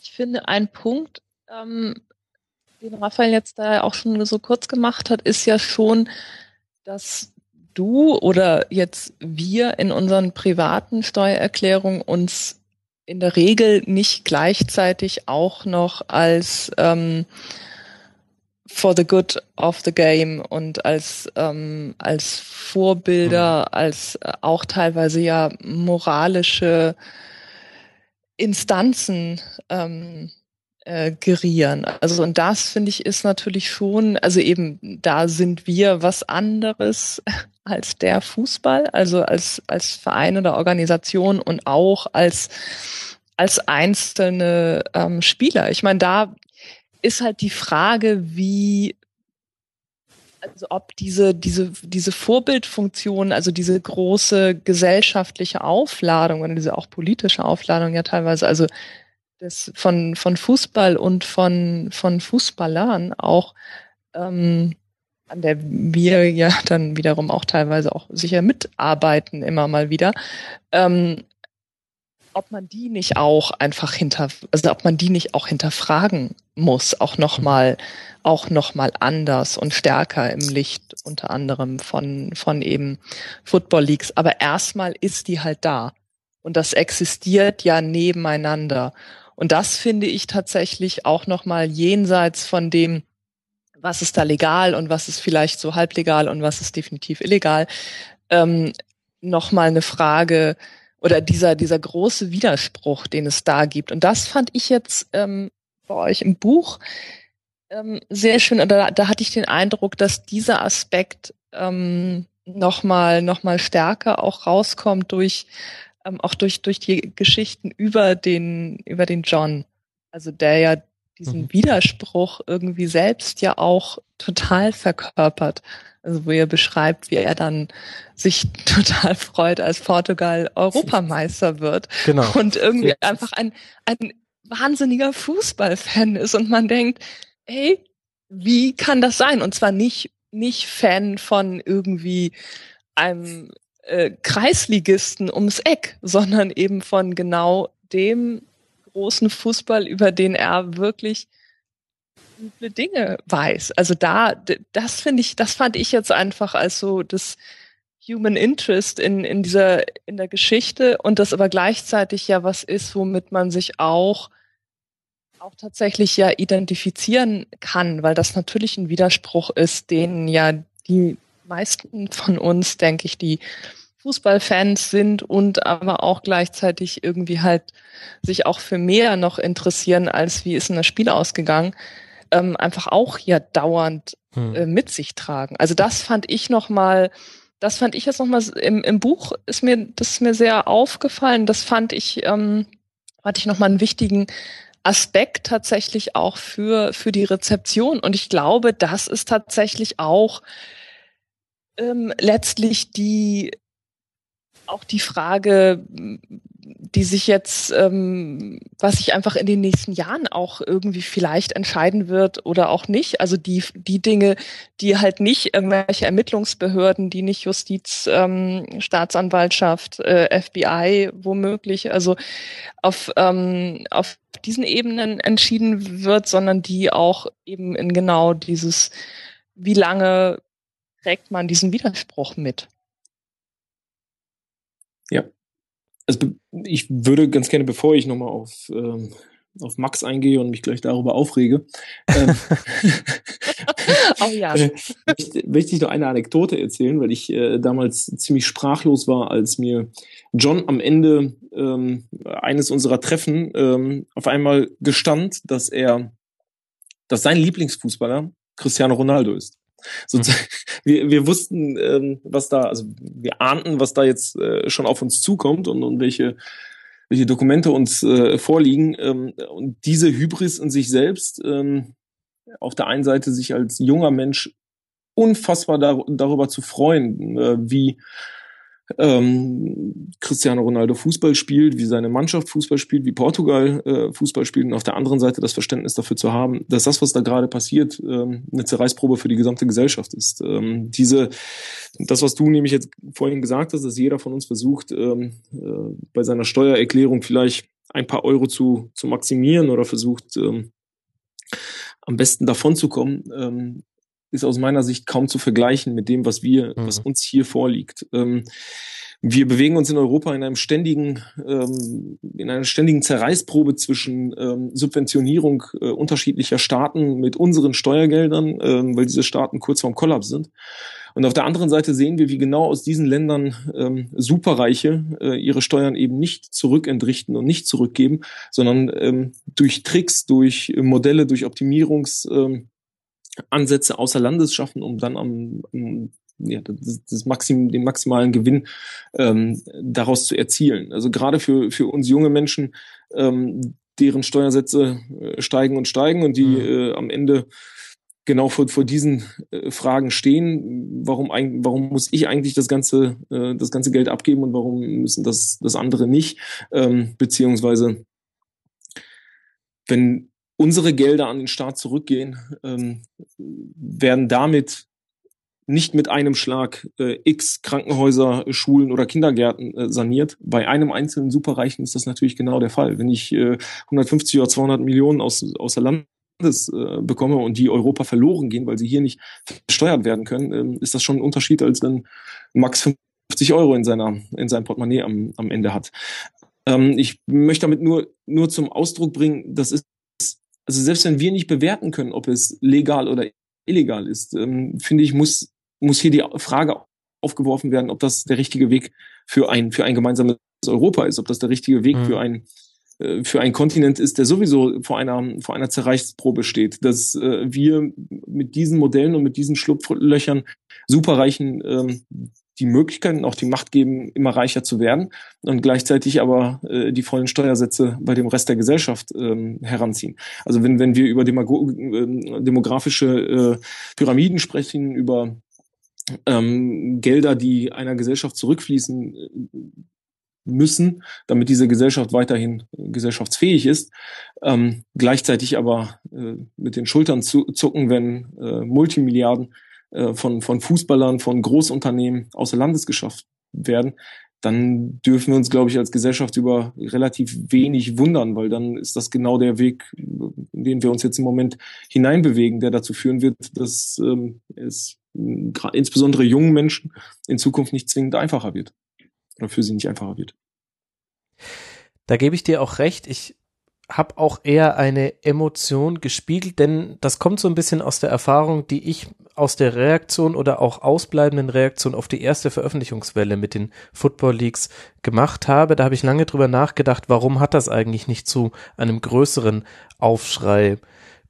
Ich finde, ein Punkt, ähm, den Raphael jetzt da auch schon so kurz gemacht hat, ist ja schon, dass du oder jetzt wir in unseren privaten Steuererklärungen uns in der Regel nicht gleichzeitig auch noch als ähm, for the good of the game und als ähm, als Vorbilder, mhm. als äh, auch teilweise ja moralische Instanzen ähm, äh, gerieren. Also und das finde ich ist natürlich schon, also eben da sind wir was anderes als der Fußball, also als als Verein oder Organisation und auch als als einzelne ähm, Spieler. Ich meine, da ist halt die Frage, wie also ob diese, diese, diese Vorbildfunktion, also diese große gesellschaftliche Aufladung oder diese auch politische Aufladung ja teilweise, also das von, von Fußball und von, von Fußballern auch ähm, an der wir ja dann wiederum auch teilweise auch sicher mitarbeiten, immer mal wieder, ähm, ob man die nicht auch einfach hinter, also ob man die nicht auch hinterfragen muss, auch nochmal, auch nochmal anders und stärker im Licht unter anderem von, von eben Football Leagues. Aber erstmal ist die halt da. Und das existiert ja nebeneinander. Und das finde ich tatsächlich auch nochmal jenseits von dem, was ist da legal und was ist vielleicht so halblegal und was ist definitiv illegal, ähm, nochmal eine Frage, oder dieser, dieser große Widerspruch, den es da gibt. Und das fand ich jetzt ähm, bei euch im Buch ähm, sehr schön. Und da, da hatte ich den Eindruck, dass dieser Aspekt ähm, nochmal noch mal stärker auch rauskommt durch ähm, auch durch durch die Geschichten über den über den John, also der ja diesen mhm. Widerspruch irgendwie selbst ja auch total verkörpert. Also wo er beschreibt, wie er dann sich total freut, als Portugal Europameister wird. Genau. Und irgendwie einfach ein, ein wahnsinniger Fußballfan ist und man denkt, ey, wie kann das sein? Und zwar nicht, nicht Fan von irgendwie einem äh, Kreisligisten ums Eck, sondern eben von genau dem großen Fußball, über den er wirklich üble Dinge weiß. Also da, das finde ich, das fand ich jetzt einfach als so das Human Interest in, in dieser, in der Geschichte und das aber gleichzeitig ja was ist, womit man sich auch, auch tatsächlich ja identifizieren kann, weil das natürlich ein Widerspruch ist, den ja die meisten von uns, denke ich, die Fußballfans sind und aber auch gleichzeitig irgendwie halt sich auch für mehr noch interessieren, als wie ist denn das Spiel ausgegangen, ähm, einfach auch hier dauernd hm. äh, mit sich tragen. Also das fand ich noch mal, das fand ich jetzt noch mal im, im Buch ist mir das ist mir sehr aufgefallen. Das fand ich ähm, hatte ich noch mal einen wichtigen Aspekt tatsächlich auch für für die Rezeption und ich glaube, das ist tatsächlich auch ähm, letztlich die auch die Frage, die sich jetzt, ähm, was sich einfach in den nächsten Jahren auch irgendwie vielleicht entscheiden wird oder auch nicht. Also die, die Dinge, die halt nicht irgendwelche Ermittlungsbehörden, die nicht Justiz, ähm, Staatsanwaltschaft, äh, FBI womöglich, also auf, ähm, auf diesen Ebenen entschieden wird, sondern die auch eben in genau dieses, wie lange trägt man diesen Widerspruch mit? Ja. Also ich würde ganz gerne, bevor ich nochmal auf, ähm, auf Max eingehe und mich gleich darüber aufrege, ähm, oh ja. äh, möchte ich noch eine Anekdote erzählen, weil ich äh, damals ziemlich sprachlos war, als mir John am Ende ähm, eines unserer Treffen ähm, auf einmal gestand, dass er, dass sein Lieblingsfußballer Cristiano Ronaldo ist. Sozusagen, mhm. wir, wir wussten, ähm, was da, also wir ahnten, was da jetzt äh, schon auf uns zukommt und, und welche, welche Dokumente uns äh, vorliegen. Ähm, und diese Hybris in sich selbst, ähm, auf der einen Seite sich als junger Mensch unfassbar dar darüber zu freuen, äh, wie ähm, Cristiano Ronaldo Fußball spielt, wie seine Mannschaft Fußball spielt, wie Portugal äh, Fußball spielt und auf der anderen Seite das Verständnis dafür zu haben, dass das, was da gerade passiert, ähm, eine Zerreißprobe für die gesamte Gesellschaft ist. Ähm, diese, das, was du nämlich jetzt vorhin gesagt hast, dass jeder von uns versucht, ähm, äh, bei seiner Steuererklärung vielleicht ein paar Euro zu, zu maximieren oder versucht, ähm, am besten davon zu kommen, ähm, ist aus meiner Sicht kaum zu vergleichen mit dem, was wir, mhm. was uns hier vorliegt. Ähm, wir bewegen uns in Europa in einem ständigen, ähm, in einer ständigen Zerreißprobe zwischen ähm, Subventionierung äh, unterschiedlicher Staaten mit unseren Steuergeldern, ähm, weil diese Staaten kurz vorm Kollaps sind. Und auf der anderen Seite sehen wir, wie genau aus diesen Ländern ähm, Superreiche äh, ihre Steuern eben nicht zurückentrichten und nicht zurückgeben, sondern ähm, durch Tricks, durch Modelle, durch Optimierungs ähm, Ansätze außer Landes schaffen, um dann am, am ja, das, das Maxim, den maximalen Gewinn ähm, daraus zu erzielen. Also gerade für, für uns junge Menschen, ähm, deren Steuersätze äh, steigen und steigen und die mhm. äh, am Ende genau vor, vor diesen äh, Fragen stehen. Warum, warum muss ich eigentlich das ganze, äh, das ganze Geld abgeben und warum müssen das, das andere nicht? Ähm, beziehungsweise, wenn unsere Gelder an den Staat zurückgehen, ähm, werden damit nicht mit einem Schlag äh, x Krankenhäuser, Schulen oder Kindergärten äh, saniert. Bei einem einzelnen Superreichen ist das natürlich genau der Fall. Wenn ich äh, 150 oder 200 Millionen aus, aus der Landes äh, bekomme und die Europa verloren gehen, weil sie hier nicht versteuert werden können, äh, ist das schon ein Unterschied, als wenn Max 50 Euro in seiner in seinem Portemonnaie am, am Ende hat. Ähm, ich möchte damit nur nur zum Ausdruck bringen, das ist also selbst wenn wir nicht bewerten können, ob es legal oder illegal ist, ähm, finde ich, muss muss hier die Frage aufgeworfen werden, ob das der richtige Weg für ein, für ein gemeinsames Europa ist, ob das der richtige Weg mhm. für ein äh, für einen Kontinent ist, der sowieso vor einer, vor einer Zerreichsprobe steht, dass äh, wir mit diesen Modellen und mit diesen Schlupflöchern Superreichen ähm, die Möglichkeiten, auch die Macht geben, immer reicher zu werden und gleichzeitig aber äh, die vollen Steuersätze bei dem Rest der Gesellschaft ähm, heranziehen. Also wenn, wenn wir über Demago äh, demografische äh, Pyramiden sprechen, über ähm, Gelder, die einer Gesellschaft zurückfließen äh, müssen, damit diese Gesellschaft weiterhin gesellschaftsfähig ist, ähm, gleichzeitig aber äh, mit den Schultern zu, zucken, wenn äh, Multimilliarden äh, von, von Fußballern, von Großunternehmen außer Landes geschafft werden, dann dürfen wir uns, glaube ich, als Gesellschaft über relativ wenig wundern, weil dann ist das genau der Weg, in den wir uns jetzt im Moment hineinbewegen, der dazu führen wird, dass ähm, es insbesondere jungen Menschen in Zukunft nicht zwingend einfacher wird oder für sie nicht einfacher wird. Da gebe ich dir auch recht. Ich habe auch eher eine Emotion gespiegelt, denn das kommt so ein bisschen aus der Erfahrung, die ich aus der Reaktion oder auch ausbleibenden Reaktion auf die erste Veröffentlichungswelle mit den Football Leagues gemacht habe. Da habe ich lange drüber nachgedacht, warum hat das eigentlich nicht zu einem größeren Aufschrei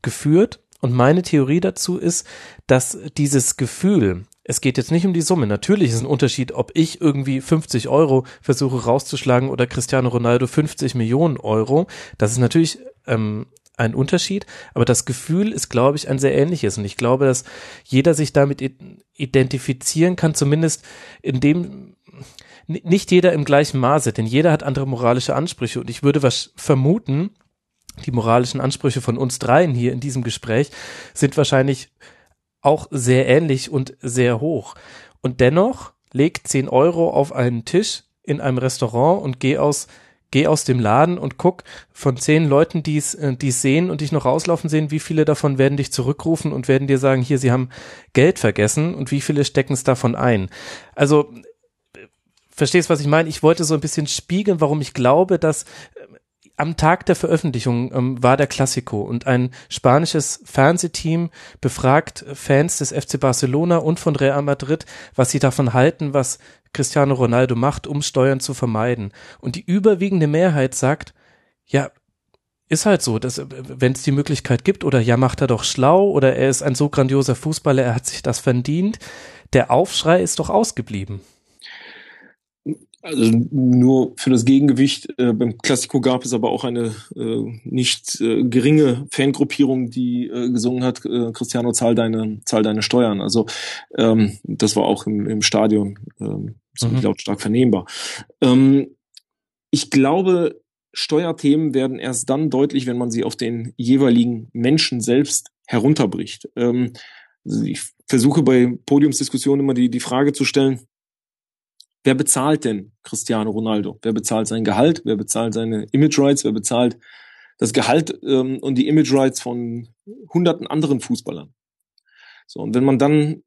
geführt? Und meine Theorie dazu ist, dass dieses Gefühl, es geht jetzt nicht um die Summe. Natürlich ist ein Unterschied, ob ich irgendwie 50 Euro versuche rauszuschlagen oder Cristiano Ronaldo 50 Millionen Euro. Das ist natürlich ähm, ein Unterschied, aber das Gefühl ist, glaube ich, ein sehr ähnliches. Und ich glaube, dass jeder sich damit identifizieren kann, zumindest in dem, nicht jeder im gleichen Maße, denn jeder hat andere moralische Ansprüche. Und ich würde was vermuten, die moralischen Ansprüche von uns dreien hier in diesem Gespräch sind wahrscheinlich auch sehr ähnlich und sehr hoch. Und dennoch leg 10 Euro auf einen Tisch in einem Restaurant und geh aus, geh aus dem Laden und guck von zehn Leuten, die es äh, die sehen und dich noch rauslaufen sehen, wie viele davon werden dich zurückrufen und werden dir sagen, hier, sie haben Geld vergessen und wie viele stecken es davon ein. Also, verstehst, was ich meine? Ich wollte so ein bisschen spiegeln, warum ich glaube, dass am Tag der Veröffentlichung ähm, war der Klassiko und ein spanisches Fernsehteam befragt Fans des FC Barcelona und von Real Madrid, was sie davon halten, was Cristiano Ronaldo macht, um Steuern zu vermeiden. Und die überwiegende Mehrheit sagt, ja, ist halt so, dass wenn es die Möglichkeit gibt oder ja, macht er doch schlau oder er ist ein so grandioser Fußballer, er hat sich das verdient. Der Aufschrei ist doch ausgeblieben. Also nur für das Gegengewicht. Äh, beim Klassiko gab es aber auch eine äh, nicht äh, geringe Fangruppierung, die äh, gesungen hat, äh, Cristiano, zahl deine, zahl deine Steuern. Also ähm, das war auch im, im Stadion ähm, ziemlich mhm. lautstark vernehmbar. Ähm, ich glaube, Steuerthemen werden erst dann deutlich, wenn man sie auf den jeweiligen Menschen selbst herunterbricht. Ähm, also ich versuche bei Podiumsdiskussionen immer die, die Frage zu stellen, wer bezahlt denn Cristiano Ronaldo? Wer bezahlt sein Gehalt? Wer bezahlt seine Image Rights? Wer bezahlt das Gehalt ähm, und die Image Rights von hunderten anderen Fußballern? So, und wenn man dann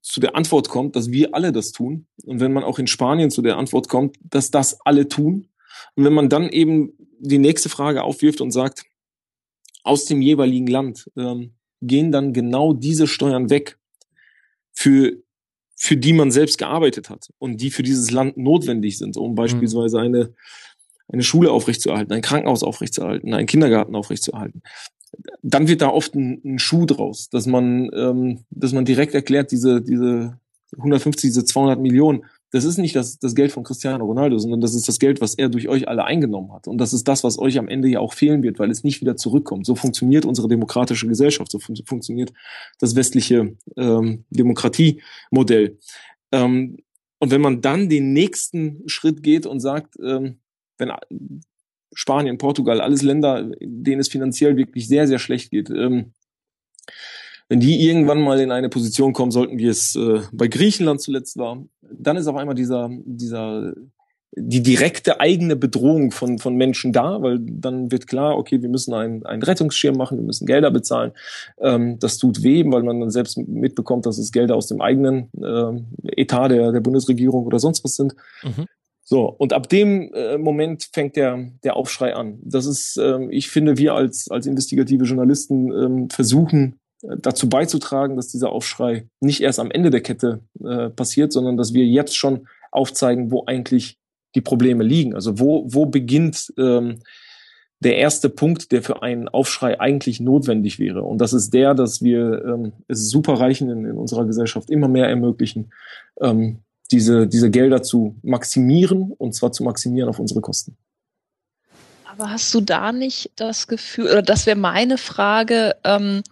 zu der Antwort kommt, dass wir alle das tun, und wenn man auch in Spanien zu der Antwort kommt, dass das alle tun, und wenn man dann eben die nächste Frage aufwirft und sagt, aus dem jeweiligen Land ähm, gehen dann genau diese Steuern weg für für die man selbst gearbeitet hat und die für dieses Land notwendig sind, um beispielsweise eine, eine Schule aufrechtzuerhalten, ein Krankenhaus aufrechtzuerhalten, einen Kindergarten aufrechtzuerhalten. Dann wird da oft ein, ein Schuh draus, dass man, ähm, dass man direkt erklärt, diese, diese 150, diese 200 Millionen, das ist nicht das, das Geld von Cristiano Ronaldo, sondern das ist das Geld, was er durch euch alle eingenommen hat. Und das ist das, was euch am Ende ja auch fehlen wird, weil es nicht wieder zurückkommt. So funktioniert unsere demokratische Gesellschaft, so fun funktioniert das westliche ähm, Demokratiemodell. Ähm, und wenn man dann den nächsten Schritt geht und sagt, ähm, wenn Spanien, Portugal, alles Länder, denen es finanziell wirklich sehr, sehr schlecht geht. Ähm, wenn die irgendwann mal in eine Position kommen sollten, wie es äh, bei Griechenland zuletzt war, dann ist auf einmal dieser, dieser die direkte eigene Bedrohung von, von Menschen da, weil dann wird klar, okay, wir müssen einen, einen Rettungsschirm machen, wir müssen Gelder bezahlen. Ähm, das tut weh, weil man dann selbst mitbekommt, dass es Gelder aus dem eigenen äh, Etat der, der Bundesregierung oder sonst was sind. Mhm. So, und ab dem äh, Moment fängt der, der Aufschrei an. Das ist, ähm, ich finde, wir als, als investigative Journalisten ähm, versuchen, dazu beizutragen, dass dieser Aufschrei nicht erst am Ende der Kette äh, passiert, sondern dass wir jetzt schon aufzeigen, wo eigentlich die Probleme liegen. Also wo, wo beginnt ähm, der erste Punkt, der für einen Aufschrei eigentlich notwendig wäre. Und das ist der, dass wir ähm, es Superreichen in, in unserer Gesellschaft immer mehr ermöglichen, ähm, diese, diese Gelder zu maximieren und zwar zu maximieren auf unsere Kosten. Aber hast du da nicht das Gefühl, oder das wäre meine Frage, ähm,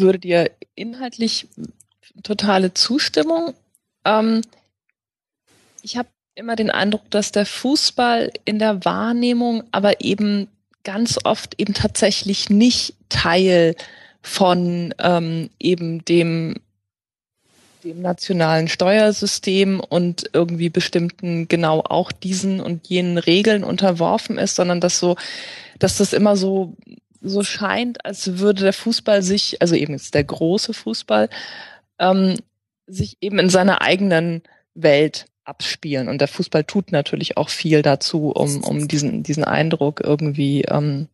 würde dir inhaltlich totale Zustimmung. Ähm, ich habe immer den Eindruck, dass der Fußball in der Wahrnehmung aber eben ganz oft eben tatsächlich nicht Teil von ähm, eben dem dem nationalen Steuersystem und irgendwie bestimmten genau auch diesen und jenen Regeln unterworfen ist, sondern dass so, dass das immer so so scheint, als würde der Fußball sich, also eben jetzt der große Fußball, ähm, sich eben in seiner eigenen Welt abspielen. Und der Fußball tut natürlich auch viel dazu, um, um diesen, diesen Eindruck irgendwie ähm,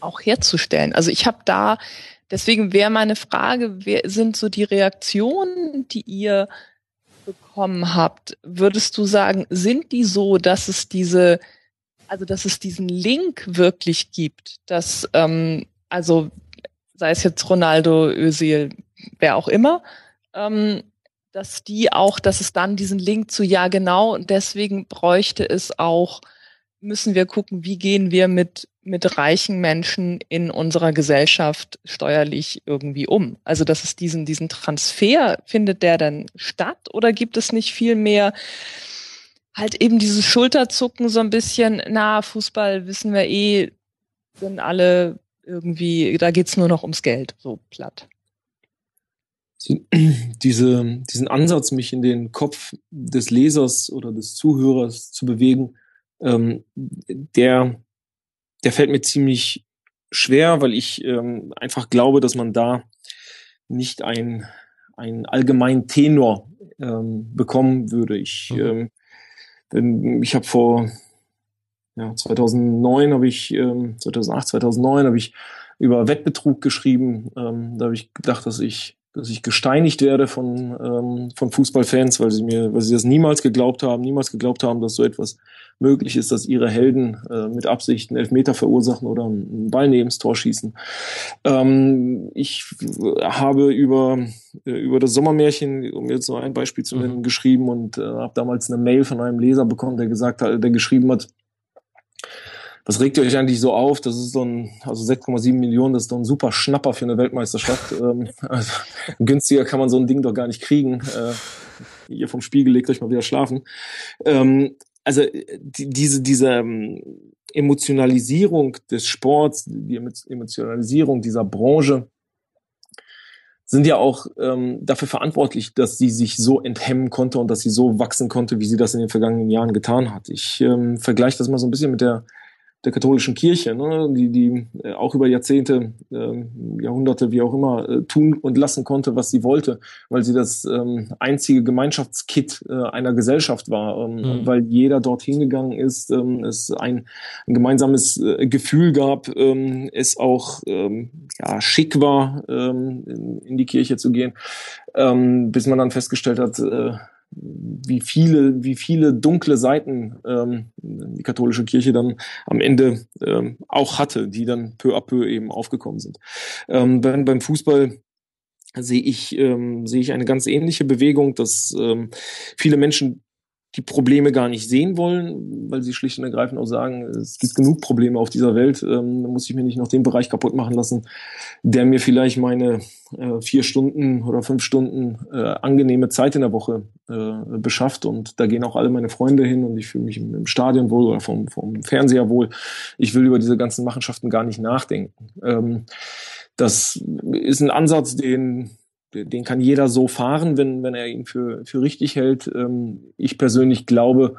auch herzustellen. Also ich habe da, deswegen wäre meine Frage, wer sind so die Reaktionen, die ihr bekommen habt? Würdest du sagen, sind die so, dass es diese, also dass es diesen Link wirklich gibt, dass ähm, also sei es jetzt Ronaldo, Özil, wer auch immer, ähm, dass die auch, dass es dann diesen Link zu ja genau und deswegen bräuchte es auch, müssen wir gucken, wie gehen wir mit mit reichen Menschen in unserer Gesellschaft steuerlich irgendwie um. Also dass es diesen diesen Transfer findet der dann statt oder gibt es nicht viel mehr halt eben dieses Schulterzucken so ein bisschen, na Fußball wissen wir eh, sind alle irgendwie, da geht's nur noch ums Geld, so platt diese, diesen Ansatz, mich in den Kopf des Lesers oder des Zuhörers zu bewegen, ähm, der, der fällt mir ziemlich schwer, weil ich ähm, einfach glaube, dass man da nicht ein, ein allgemeinen Tenor ähm, bekommen würde. Ich, mhm. ähm, ich habe vor ja, 2009 habe ich ähm, 2008 2009 habe ich über Wettbetrug geschrieben. Ähm, da habe ich gedacht, dass ich dass ich gesteinigt werde von, ähm, von Fußballfans, weil sie mir, weil sie das niemals geglaubt haben, niemals geglaubt haben, dass so etwas möglich ist, dass ihre Helden äh, mit Absicht einen Elfmeter verursachen oder einen Ball neben das Tor schießen. Ähm, ich habe über, äh, über das Sommermärchen, um jetzt noch ein Beispiel zu nennen, mhm. geschrieben und äh, habe damals eine Mail von einem Leser bekommen, der gesagt hat, der geschrieben hat, was regt ihr euch eigentlich so auf? Das ist so ein, also 6,7 Millionen, das ist doch ein super Schnapper für eine Weltmeisterschaft. ähm, also, günstiger kann man so ein Ding doch gar nicht kriegen. Äh, ihr vom Spiegel legt euch mal wieder schlafen. Ähm, also die, diese, diese ähm, Emotionalisierung des Sports, die Emotionalisierung dieser Branche, sind ja auch ähm, dafür verantwortlich, dass sie sich so enthemmen konnte und dass sie so wachsen konnte, wie sie das in den vergangenen Jahren getan hat. Ich ähm, vergleiche das mal so ein bisschen mit der der katholischen Kirche, ne, die, die äh, auch über Jahrzehnte, äh, Jahrhunderte, wie auch immer, äh, tun und lassen konnte, was sie wollte, weil sie das ähm, einzige Gemeinschaftskit äh, einer Gesellschaft war, ähm, mhm. weil jeder dort hingegangen ist, ähm, es ein, ein gemeinsames äh, Gefühl gab, ähm, es auch ähm, ja, schick war, ähm, in, in die Kirche zu gehen, ähm, bis man dann festgestellt hat, äh, wie viele, wie viele dunkle Seiten ähm, die katholische Kirche dann am Ende ähm, auch hatte, die dann peu à peu eben aufgekommen sind. Ähm, beim, beim Fußball sehe ich, ähm, sehe ich eine ganz ähnliche Bewegung, dass ähm, viele Menschen die Probleme gar nicht sehen wollen, weil sie schlicht und ergreifend auch sagen, es gibt genug Probleme auf dieser Welt, ähm, da muss ich mir nicht noch den Bereich kaputt machen lassen, der mir vielleicht meine äh, vier Stunden oder fünf Stunden äh, angenehme Zeit in der Woche äh, beschafft. Und da gehen auch alle meine Freunde hin und ich fühle mich im, im Stadion wohl oder vom, vom Fernseher wohl. Ich will über diese ganzen Machenschaften gar nicht nachdenken. Ähm, das ist ein Ansatz, den den kann jeder so fahren, wenn, wenn er ihn für, für richtig hält. Ähm, ich persönlich glaube,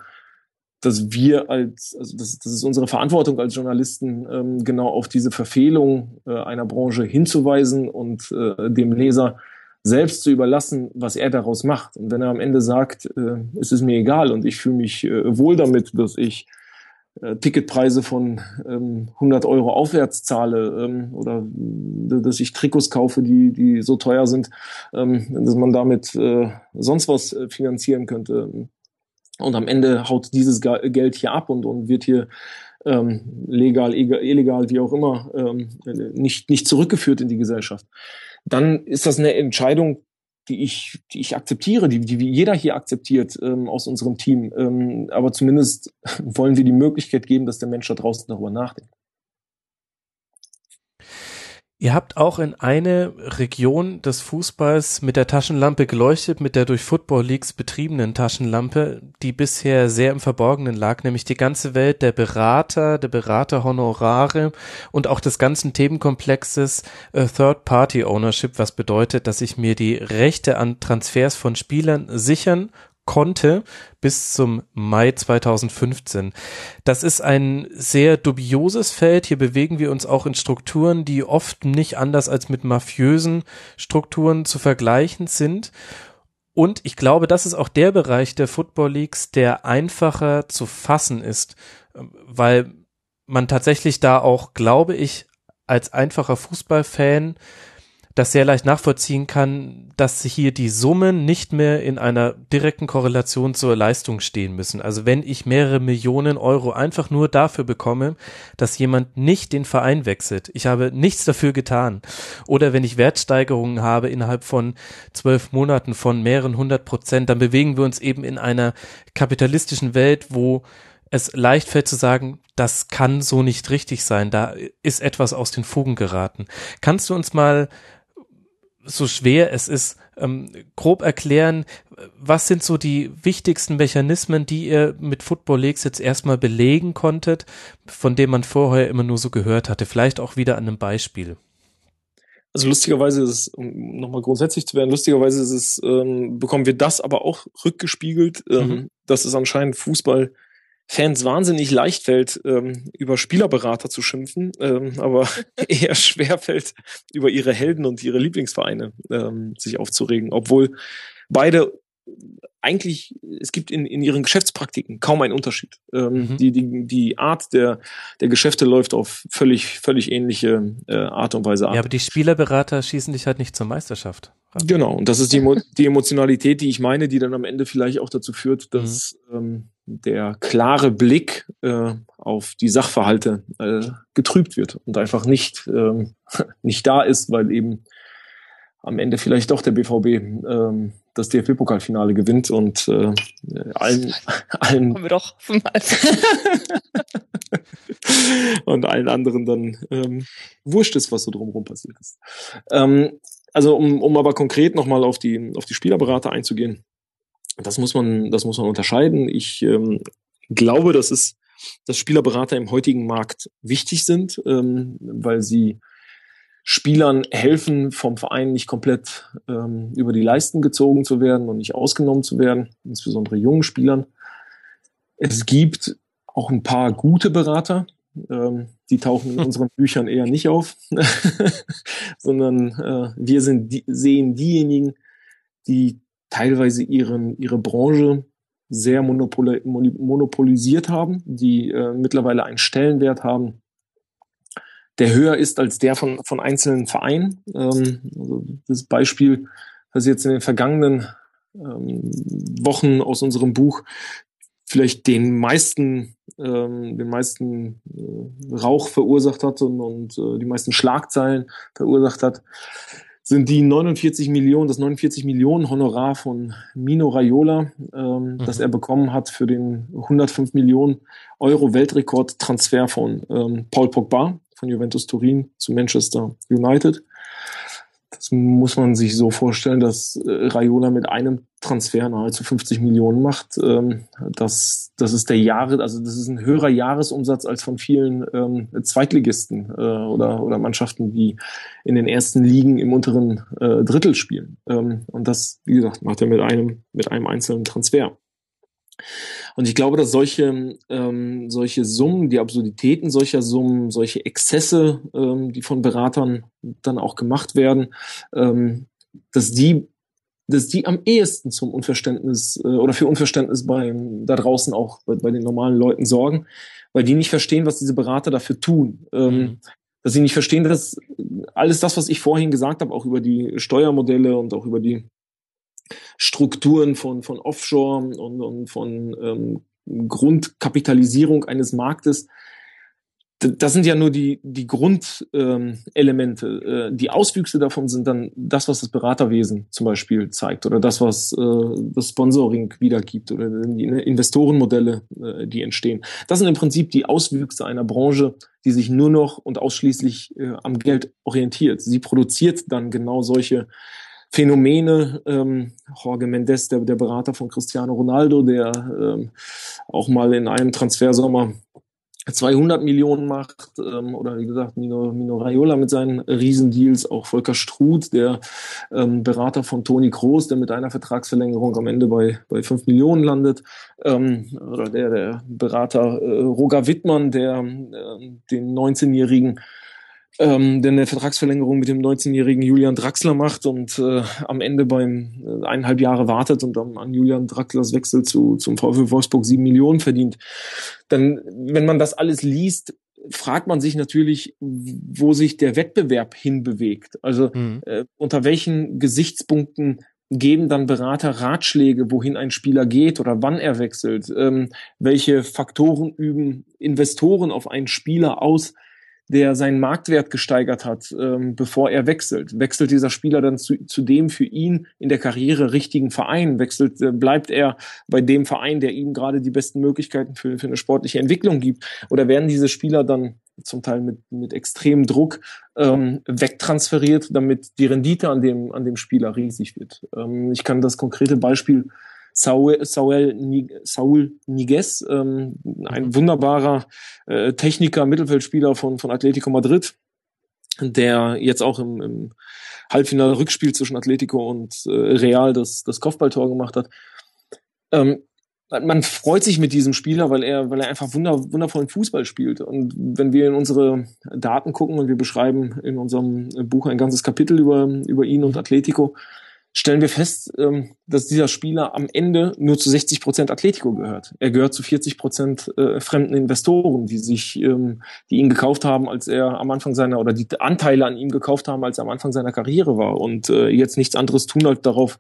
dass wir als, also das, das ist unsere Verantwortung als Journalisten, ähm, genau auf diese Verfehlung äh, einer Branche hinzuweisen und äh, dem Leser selbst zu überlassen, was er daraus macht. Und wenn er am Ende sagt, äh, es ist mir egal und ich fühle mich wohl damit, dass ich Ticketpreise von ähm, 100 Euro aufwärts zahle ähm, oder dass ich Trikots kaufe, die, die so teuer sind, ähm, dass man damit äh, sonst was äh, finanzieren könnte. Und am Ende haut dieses Geld hier ab und, und wird hier ähm, legal, illegal, wie auch immer, ähm, nicht, nicht zurückgeführt in die Gesellschaft. Dann ist das eine Entscheidung, die ich, die ich akzeptiere, die, die jeder hier akzeptiert ähm, aus unserem Team. Ähm, aber zumindest wollen wir die Möglichkeit geben, dass der Mensch da draußen darüber nachdenkt. Ihr habt auch in eine Region des Fußballs mit der Taschenlampe geleuchtet, mit der durch Football Leagues betriebenen Taschenlampe, die bisher sehr im Verborgenen lag, nämlich die ganze Welt der Berater, der Beraterhonorare und auch des ganzen Themenkomplexes äh, Third Party Ownership, was bedeutet, dass ich mir die Rechte an Transfers von Spielern sichern konnte bis zum Mai 2015. Das ist ein sehr dubioses Feld. Hier bewegen wir uns auch in Strukturen, die oft nicht anders als mit mafiösen Strukturen zu vergleichen sind. Und ich glaube, das ist auch der Bereich der Football Leagues, der einfacher zu fassen ist, weil man tatsächlich da auch, glaube ich, als einfacher Fußballfan das sehr leicht nachvollziehen kann, dass hier die Summen nicht mehr in einer direkten Korrelation zur Leistung stehen müssen. Also wenn ich mehrere Millionen Euro einfach nur dafür bekomme, dass jemand nicht den Verein wechselt, ich habe nichts dafür getan. Oder wenn ich Wertsteigerungen habe innerhalb von zwölf Monaten von mehreren hundert Prozent, dann bewegen wir uns eben in einer kapitalistischen Welt, wo es leicht fällt zu sagen, das kann so nicht richtig sein, da ist etwas aus den Fugen geraten. Kannst du uns mal so schwer es ist, ähm, grob erklären, was sind so die wichtigsten Mechanismen, die ihr mit Football Leagues jetzt erstmal belegen konntet, von denen man vorher immer nur so gehört hatte? Vielleicht auch wieder an einem Beispiel. Also lustigerweise ist es, um nochmal grundsätzlich zu werden, lustigerweise ist es, ähm, bekommen wir das aber auch rückgespiegelt, ähm, mhm. dass es anscheinend Fußball Fans wahnsinnig leicht fällt, ähm, über Spielerberater zu schimpfen, ähm, aber eher schwer fällt, über ihre Helden und ihre Lieblingsvereine ähm, sich aufzuregen, obwohl beide eigentlich, es gibt in, in ihren Geschäftspraktiken kaum einen Unterschied. Ähm, mhm. die, die, die Art der, der Geschäfte läuft auf völlig, völlig ähnliche äh, Art und Weise ab. Ja, aber die Spielerberater schießen dich halt nicht zur Meisterschaft. Genau, und das ist die, die Emotionalität, die ich meine, die dann am Ende vielleicht auch dazu führt, dass mhm. ähm, der klare Blick äh, auf die Sachverhalte äh, getrübt wird und einfach nicht, ähm, nicht da ist, weil eben am Ende vielleicht doch der BVB ähm, das DFB-Pokalfinale gewinnt und äh, allen, allen Kommen wir doch und allen anderen dann ähm, wurscht ist, was so drumherum passiert ist. Ähm, also um, um aber konkret nochmal auf die auf die Spielerberater einzugehen, das muss man das muss man unterscheiden. Ich ähm, glaube, dass es dass Spielerberater im heutigen Markt wichtig sind, ähm, weil sie Spielern helfen, vom Verein nicht komplett ähm, über die Leisten gezogen zu werden und nicht ausgenommen zu werden, insbesondere jungen Spielern. Es gibt auch ein paar gute Berater, ähm, die tauchen in unseren Büchern eher nicht auf, sondern äh, wir sind die, sehen diejenigen, die teilweise ihren, ihre Branche sehr monopol monopolisiert haben, die äh, mittlerweile einen Stellenwert haben, der höher ist als der von, von einzelnen Vereinen. Ähm, also das Beispiel, was jetzt in den vergangenen ähm, Wochen aus unserem Buch vielleicht den meisten, ähm, den meisten äh, Rauch verursacht hat und, und äh, die meisten Schlagzeilen verursacht hat, sind die 49 Millionen, das 49 Millionen Honorar von Mino Raiola, ähm, mhm. das er bekommen hat für den 105 Millionen Euro Weltrekord-Transfer von ähm, Paul Pogba von Juventus Turin zu Manchester United. Das muss man sich so vorstellen, dass äh, Raiola mit einem Transfer nahezu 50 Millionen macht. Ähm, das, das ist der Jahre, also das ist ein höherer Jahresumsatz als von vielen ähm, Zweitligisten äh, oder, oder Mannschaften, die in den ersten Ligen im unteren äh, Drittel spielen. Ähm, und das, wie gesagt, macht er mit einem, mit einem einzelnen Transfer. Und ich glaube, dass solche, ähm, solche Summen, die Absurditäten solcher Summen, solche Exzesse, ähm, die von Beratern dann auch gemacht werden, ähm, dass die dass die am ehesten zum Unverständnis äh, oder für Unverständnis bei da draußen auch bei, bei, den normalen Leuten sorgen, weil die nicht verstehen, was diese Berater dafür tun. Ähm, mhm. Dass sie nicht verstehen, dass alles das, was ich vorhin gesagt habe, auch über die Steuermodelle und auch über die Strukturen von, von Offshore und, und von ähm, Grundkapitalisierung eines Marktes. Das sind ja nur die, die Grundelemente. Ähm, äh, die Auswüchse davon sind dann das, was das Beraterwesen zum Beispiel zeigt oder das, was äh, das Sponsoring wiedergibt oder die Investorenmodelle, äh, die entstehen. Das sind im Prinzip die Auswüchse einer Branche, die sich nur noch und ausschließlich äh, am Geld orientiert. Sie produziert dann genau solche Phänomene. Ähm, Jorge Mendes, der, der Berater von Cristiano Ronaldo, der ähm, auch mal in einem Transfersommer 200 Millionen macht, ähm, oder wie gesagt, Mino, Mino Raiola mit seinen Riesendeals, auch Volker Struth, der ähm, Berater von Toni Kroos, der mit einer Vertragsverlängerung am Ende bei, bei 5 Millionen landet, ähm, oder der, der Berater äh, Roger Wittmann, der äh, den 19-jährigen ähm, der eine Vertragsverlängerung mit dem 19-jährigen Julian Draxler macht und äh, am Ende beim äh, eineinhalb Jahre wartet und dann an Julian Draxlers Wechsel zu, zum VfL Wolfsburg sieben Millionen verdient. Dann, wenn man das alles liest, fragt man sich natürlich, wo sich der Wettbewerb hinbewegt. Also mhm. äh, unter welchen Gesichtspunkten geben dann Berater Ratschläge, wohin ein Spieler geht oder wann er wechselt. Ähm, welche Faktoren üben Investoren auf einen Spieler aus, der seinen Marktwert gesteigert hat, ähm, bevor er wechselt. Wechselt dieser Spieler dann zu, zu dem für ihn in der Karriere richtigen Verein? Wechselt, äh, bleibt er bei dem Verein, der ihm gerade die besten Möglichkeiten für, für eine sportliche Entwicklung gibt? Oder werden diese Spieler dann zum Teil mit, mit extremem Druck ähm, wegtransferiert, damit die Rendite an dem, an dem Spieler riesig wird? Ähm, ich kann das konkrete Beispiel Saul, Saul, Saul Niguez, ähm, ein mhm. wunderbarer äh, Techniker, Mittelfeldspieler von, von Atletico Madrid, der jetzt auch im, im Halbfinale Rückspiel zwischen Atletico und äh, Real das, das Kopfballtor gemacht hat. Ähm, man freut sich mit diesem Spieler, weil er, weil er einfach wunder, wundervollen Fußball spielt. Und wenn wir in unsere Daten gucken und wir beschreiben in unserem Buch ein ganzes Kapitel über, über ihn und Atletico, stellen wir fest, ähm, dass dieser Spieler am Ende nur zu 60 Prozent Atletico gehört. Er gehört zu 40 Prozent äh, fremden Investoren, die sich, ähm, die ihn gekauft haben, als er am Anfang seiner oder die Anteile an ihm gekauft haben, als er am Anfang seiner Karriere war und äh, jetzt nichts anderes tun, als darauf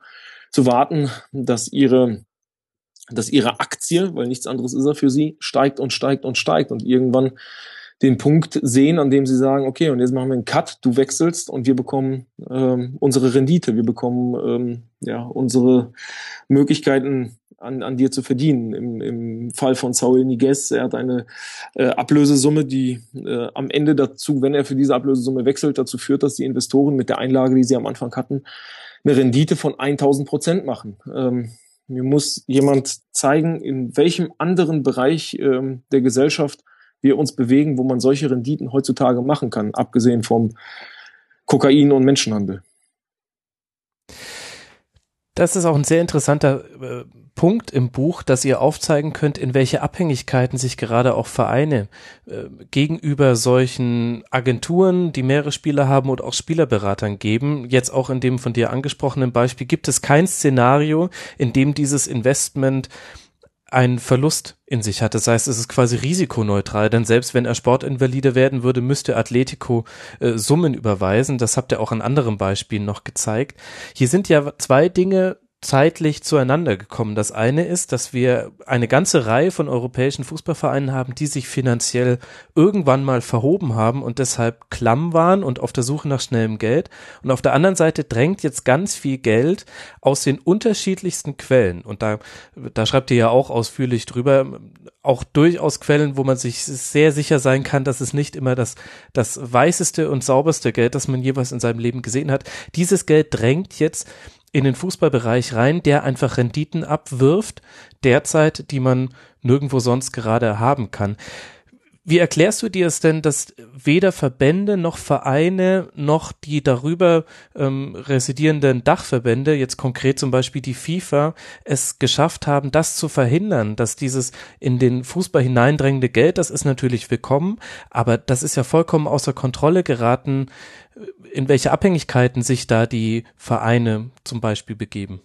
zu warten, dass ihre dass ihre Aktie, weil nichts anderes ist er für sie, steigt und steigt und steigt und irgendwann den Punkt sehen, an dem sie sagen, okay, und jetzt machen wir einen Cut, du wechselst und wir bekommen ähm, unsere Rendite, wir bekommen ähm, ja unsere Möglichkeiten an, an dir zu verdienen. Im, Im Fall von Saul Niguez, er hat eine äh, Ablösesumme, die äh, am Ende dazu, wenn er für diese Ablösesumme wechselt, dazu führt, dass die Investoren mit der Einlage, die sie am Anfang hatten, eine Rendite von 1000 Prozent machen. Ähm, mir muss jemand zeigen, in welchem anderen Bereich ähm, der Gesellschaft wir uns bewegen, wo man solche Renditen heutzutage machen kann, abgesehen vom Kokain und Menschenhandel. Das ist auch ein sehr interessanter äh, Punkt im Buch, dass ihr aufzeigen könnt, in welche Abhängigkeiten sich gerade auch Vereine äh, gegenüber solchen Agenturen, die mehrere Spieler haben und auch Spielerberatern geben. Jetzt auch in dem von dir angesprochenen Beispiel gibt es kein Szenario, in dem dieses Investment einen Verlust in sich hat. Das heißt, es ist quasi risikoneutral, denn selbst wenn er Sportinvalide werden würde, müsste Atletico äh, Summen überweisen. Das habt ihr auch an anderen Beispielen noch gezeigt. Hier sind ja zwei Dinge zeitlich zueinander gekommen. Das eine ist, dass wir eine ganze Reihe von europäischen Fußballvereinen haben, die sich finanziell irgendwann mal verhoben haben und deshalb klamm waren und auf der Suche nach schnellem Geld. Und auf der anderen Seite drängt jetzt ganz viel Geld aus den unterschiedlichsten Quellen. Und da, da schreibt ihr ja auch ausführlich drüber, auch durchaus Quellen, wo man sich sehr sicher sein kann, dass es nicht immer das, das weißeste und sauberste Geld, das man jeweils in seinem Leben gesehen hat. Dieses Geld drängt jetzt in den Fußballbereich rein, der einfach Renditen abwirft, derzeit, die man nirgendwo sonst gerade haben kann. Wie erklärst du dir es denn, dass weder Verbände noch Vereine noch die darüber ähm, residierenden Dachverbände, jetzt konkret zum Beispiel die FIFA, es geschafft haben, das zu verhindern, dass dieses in den Fußball hineindrängende Geld, das ist natürlich willkommen, aber das ist ja vollkommen außer Kontrolle geraten, in welche Abhängigkeiten sich da die Vereine zum Beispiel begeben?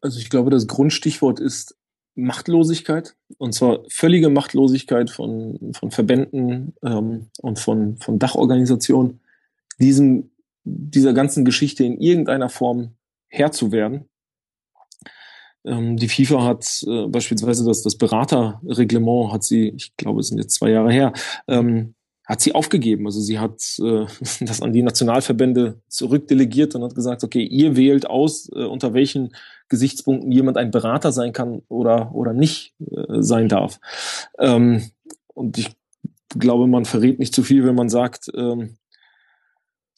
Also ich glaube, das Grundstichwort ist Machtlosigkeit, und zwar völlige Machtlosigkeit von, von Verbänden ähm, und von, von Dachorganisationen, diesem, dieser ganzen Geschichte in irgendeiner Form Herr zu werden. Ähm, die FIFA hat äh, beispielsweise das, das Beraterreglement, hat sie, ich glaube, es sind jetzt zwei Jahre her, ähm, hat sie aufgegeben. Also sie hat äh, das an die Nationalverbände zurückdelegiert und hat gesagt, okay, ihr wählt aus, äh, unter welchen Gesichtspunkten jemand ein Berater sein kann oder, oder nicht äh, sein darf. Ähm, und ich glaube, man verrät nicht zu viel, wenn man sagt, ähm,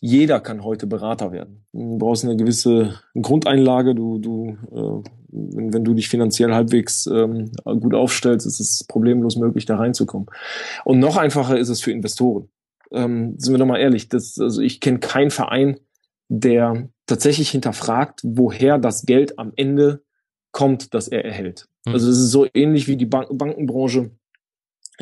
jeder kann heute Berater werden. Du brauchst eine gewisse Grundeinlage. Du, du, äh, wenn, wenn du dich finanziell halbwegs ähm, gut aufstellst, ist es problemlos möglich, da reinzukommen. Und noch einfacher ist es für Investoren. Ähm, sind wir doch mal ehrlich, das, also ich kenne keinen Verein, der tatsächlich hinterfragt, woher das Geld am Ende kommt, das er erhält. Mhm. Also es ist so ähnlich wie die Bank Bankenbranche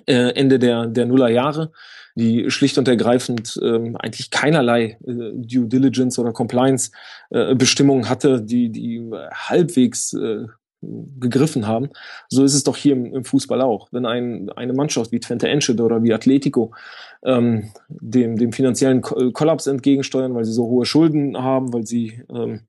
äh, Ende der, der Nullerjahre, die schlicht und ergreifend ähm, eigentlich keinerlei äh, Due Diligence oder Compliance äh, Bestimmungen hatte, die, die halbwegs äh, gegriffen haben. So ist es doch hier im, im Fußball auch. Wenn ein, eine Mannschaft wie Twente Enschede oder wie Atletico ähm, dem, dem finanziellen Kollaps entgegensteuern, weil sie so hohe Schulden haben, weil sie ähm,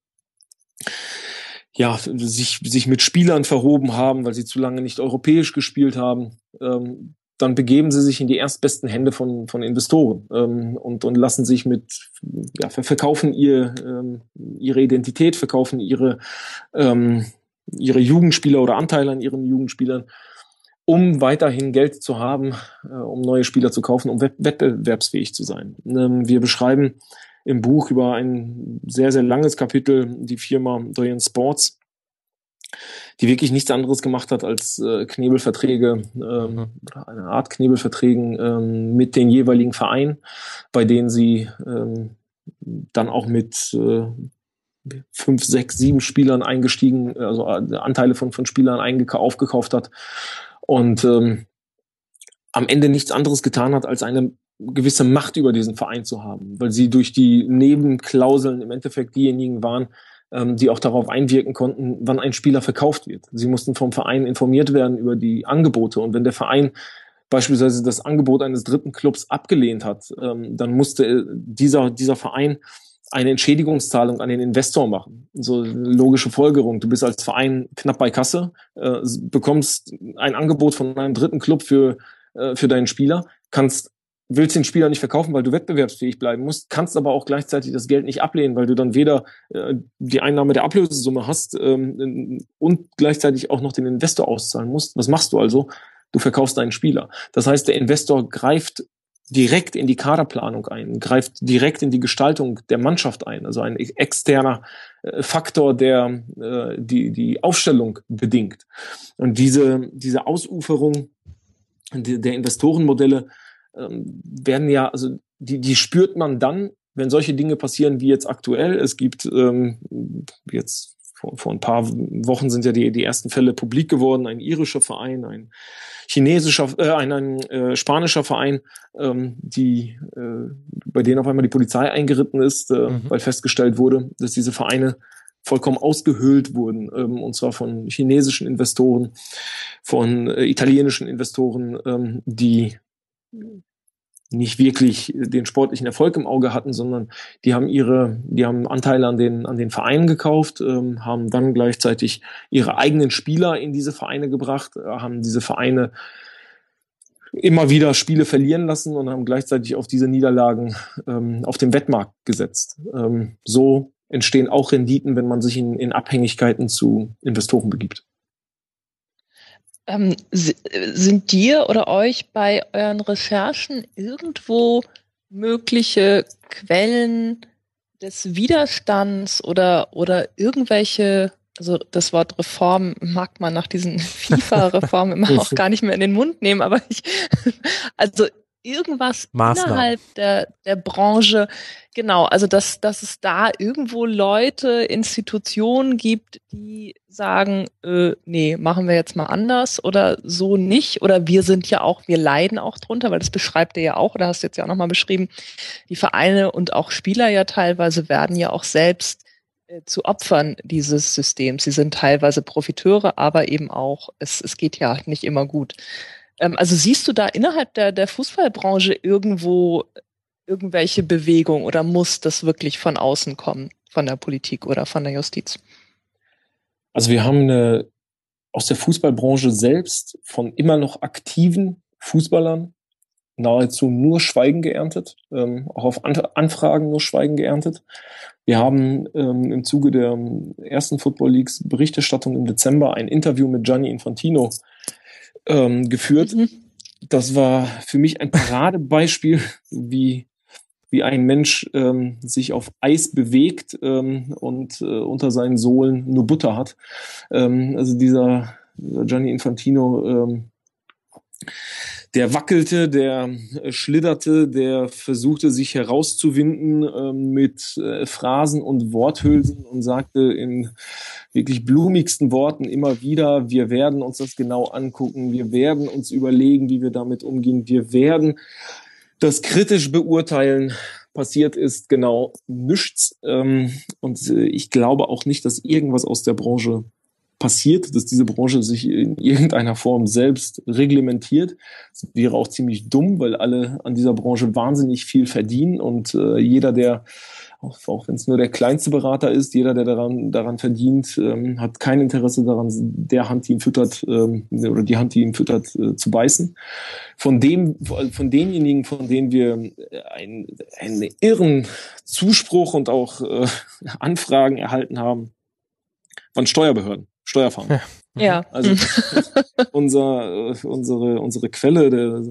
ja, sich, sich mit Spielern verhoben haben, weil sie zu lange nicht europäisch gespielt haben, ähm, dann begeben sie sich in die erstbesten Hände von, von Investoren ähm, und, und lassen sich mit, ja, verkaufen ihr, ähm, ihre Identität, verkaufen ihre, ähm, ihre Jugendspieler oder Anteile an ihren Jugendspielern, um weiterhin Geld zu haben, äh, um neue Spieler zu kaufen, um wettbewerbsfähig zu sein. Ähm, wir beschreiben im Buch über ein sehr, sehr langes Kapitel die Firma Doyen Sports, die wirklich nichts anderes gemacht hat als äh, Knebelverträge ähm, mhm. oder eine Art Knebelverträgen ähm, mit den jeweiligen Vereinen, bei denen sie ähm, dann auch mit äh, fünf, sechs, sieben Spielern eingestiegen, also äh, Anteile von, von Spielern aufgekauft hat und ähm, am Ende nichts anderes getan hat, als eine gewisse Macht über diesen Verein zu haben, weil sie durch die Nebenklauseln im Endeffekt diejenigen waren, ähm, die auch darauf einwirken konnten, wann ein Spieler verkauft wird. Sie mussten vom Verein informiert werden über die Angebote und wenn der Verein beispielsweise das Angebot eines dritten Clubs abgelehnt hat, ähm, dann musste dieser, dieser Verein eine Entschädigungszahlung an den Investor machen. So logische Folgerung. Du bist als Verein knapp bei Kasse, äh, bekommst ein Angebot von einem dritten Club für, äh, für deinen Spieler, kannst willst den Spieler nicht verkaufen, weil du wettbewerbsfähig bleiben musst, kannst aber auch gleichzeitig das Geld nicht ablehnen, weil du dann weder äh, die Einnahme der Ablösesumme hast ähm, und gleichzeitig auch noch den Investor auszahlen musst. Was machst du also? Du verkaufst deinen Spieler. Das heißt, der Investor greift direkt in die Kaderplanung ein, greift direkt in die Gestaltung der Mannschaft ein, also ein externer äh, Faktor, der äh, die, die Aufstellung bedingt. Und diese, diese Ausuferung der Investorenmodelle ähm, werden ja, also die, die spürt man dann, wenn solche Dinge passieren wie jetzt aktuell. Es gibt ähm, jetzt vor, vor ein paar Wochen sind ja die, die ersten Fälle publik geworden. Ein irischer Verein, ein chinesischer, äh, ein, ein äh, spanischer Verein, ähm, die, äh, bei denen auf einmal die Polizei eingeritten ist, äh, mhm. weil festgestellt wurde, dass diese Vereine vollkommen ausgehöhlt wurden, ähm, und zwar von chinesischen Investoren, von äh, italienischen Investoren, ähm, die nicht wirklich den sportlichen Erfolg im Auge hatten, sondern die haben ihre, die haben Anteile an den, an den Vereinen gekauft, ähm, haben dann gleichzeitig ihre eigenen Spieler in diese Vereine gebracht, äh, haben diese Vereine immer wieder Spiele verlieren lassen und haben gleichzeitig auf diese Niederlagen ähm, auf dem Wettmarkt gesetzt. Ähm, so entstehen auch Renditen, wenn man sich in, in Abhängigkeiten zu Investoren begibt. Ähm, sind dir oder euch bei euren Recherchen irgendwo mögliche Quellen des Widerstands oder, oder irgendwelche, also das Wort Reform mag man nach diesen FIFA-Reformen immer auch gar nicht mehr in den Mund nehmen, aber ich, also irgendwas Maßnahmen. innerhalb der, der Branche, genau, also dass, dass es da irgendwo Leute, Institutionen gibt, die sagen, äh, nee, machen wir jetzt mal anders oder so nicht. Oder wir sind ja auch, wir leiden auch drunter, weil das beschreibt ihr ja auch, oder hast du jetzt ja auch nochmal beschrieben, die Vereine und auch Spieler ja teilweise werden ja auch selbst äh, zu Opfern dieses Systems. Sie sind teilweise Profiteure, aber eben auch, es, es geht ja nicht immer gut. Ähm, also siehst du da innerhalb der, der Fußballbranche irgendwo irgendwelche Bewegung oder muss das wirklich von außen kommen, von der Politik oder von der Justiz? Also wir haben eine, aus der Fußballbranche selbst von immer noch aktiven Fußballern nahezu nur Schweigen geerntet, ähm, auch auf Anfragen nur Schweigen geerntet. Wir haben ähm, im Zuge der ersten Football Leagues Berichterstattung im Dezember ein Interview mit Gianni Infantino ähm, geführt. Mhm. Das war für mich ein Paradebeispiel, wie, wie ein Mensch ähm, sich auf Eis bewegt ähm, und äh, unter seinen Sohlen nur Butter hat. Ähm, also dieser, dieser Gianni Infantino ähm, der wackelte, der äh, schlitterte, der versuchte sich herauszuwinden äh, mit äh, Phrasen und Worthülsen und sagte in wirklich blumigsten Worten immer wieder, wir werden uns das genau angucken, wir werden uns überlegen, wie wir damit umgehen, wir werden das kritisch beurteilen. Passiert ist genau nichts. Ähm, und äh, ich glaube auch nicht, dass irgendwas aus der Branche passiert, dass diese Branche sich in irgendeiner Form selbst reglementiert. Das wäre auch ziemlich dumm, weil alle an dieser Branche wahnsinnig viel verdienen und äh, jeder, der auch, wenn es nur der kleinste Berater ist, jeder, der daran, daran verdient, ähm, hat kein Interesse daran, der Hand, die ihn füttert, ähm, oder die Hand, die ihn füttert, äh, zu beißen. Von dem, von denjenigen, von denen wir einen, einen irren Zuspruch und auch äh, Anfragen erhalten haben, von Steuerbehörden. Steuerfahnder. Ja. Also unser, äh, unsere, unsere Quelle, der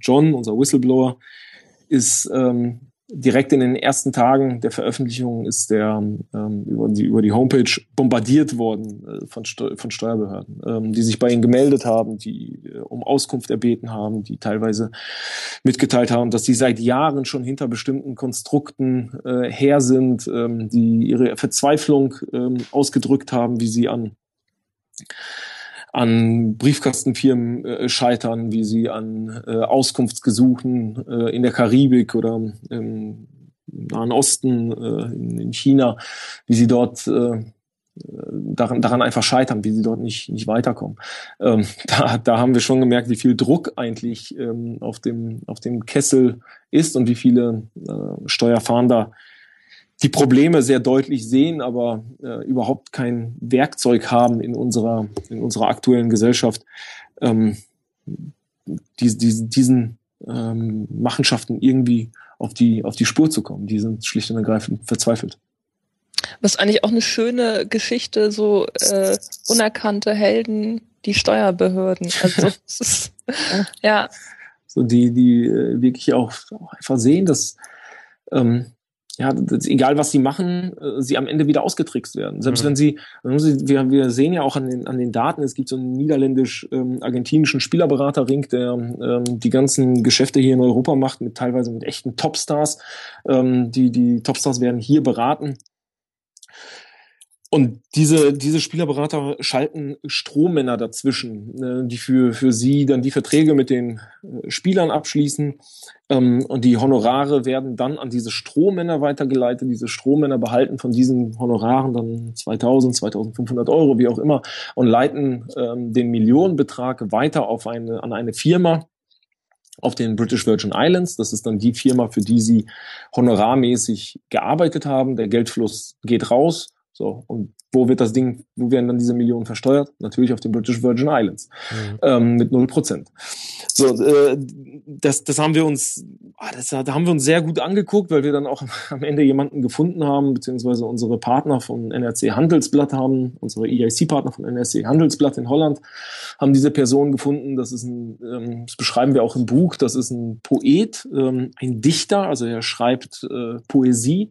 John, unser Whistleblower, ist ähm, direkt in den ersten Tagen der Veröffentlichung ist der ähm, über, die, über die Homepage bombardiert worden äh, von, Steu von Steuerbehörden, ähm, die sich bei ihnen gemeldet haben, die äh, um Auskunft erbeten haben, die teilweise mitgeteilt haben, dass sie seit Jahren schon hinter bestimmten Konstrukten äh, her sind, ähm, die ihre Verzweiflung ähm, ausgedrückt haben, wie sie an an Briefkastenfirmen äh, scheitern, wie sie an äh, Auskunftsgesuchen äh, in der Karibik oder im Nahen Osten, äh, in, in, China, wie sie dort äh, daran, daran einfach scheitern, wie sie dort nicht, nicht weiterkommen. Ähm, da, da haben wir schon gemerkt, wie viel Druck eigentlich ähm, auf, dem, auf dem Kessel ist und wie viele äh, Steuerfahnder die Probleme sehr deutlich sehen, aber äh, überhaupt kein Werkzeug haben in unserer, in unserer aktuellen Gesellschaft, ähm, die, die, diesen ähm, Machenschaften irgendwie auf die, auf die Spur zu kommen. Die sind schlicht und ergreifend verzweifelt. Was eigentlich auch eine schöne Geschichte, so äh, unerkannte Helden, die Steuerbehörden. Also es ist, ja. So die, die äh, wirklich auch, auch einfach sehen, dass ähm, ja, egal was sie machen, äh, sie am Ende wieder ausgetrickst werden. Selbst mhm. wenn sie, wir, wir sehen ja auch an den, an den Daten, es gibt so einen niederländisch-argentinischen ähm, Spielerberaterring, der ähm, die ganzen Geschäfte hier in Europa macht, mit teilweise mit echten Topstars. Ähm, die, die Topstars werden hier beraten und diese, diese Spielerberater schalten Strohmänner dazwischen, äh, die für, für sie dann die Verträge mit den äh, Spielern abschließen. Ähm, und die Honorare werden dann an diese Strohmänner weitergeleitet. Diese Strohmänner behalten von diesen Honoraren dann 2000, 2500 Euro, wie auch immer, und leiten ähm, den Millionenbetrag weiter auf eine, an eine Firma, auf den British Virgin Islands. Das ist dann die Firma, für die sie honorarmäßig gearbeitet haben. Der Geldfluss geht raus. So, und wo wird das Ding, wo werden dann diese Millionen versteuert? Natürlich auf den British Virgin Islands mhm. ähm, mit null Prozent. So, äh, das, das haben wir uns, ah, das, da haben wir uns sehr gut angeguckt, weil wir dann auch am Ende jemanden gefunden haben, beziehungsweise unsere Partner von NRC Handelsblatt haben, unsere EIC-Partner von NRC Handelsblatt in Holland, haben diese Person gefunden. Das ist ein, ähm, das beschreiben wir auch im Buch. Das ist ein Poet, ähm, ein Dichter, also er schreibt äh, Poesie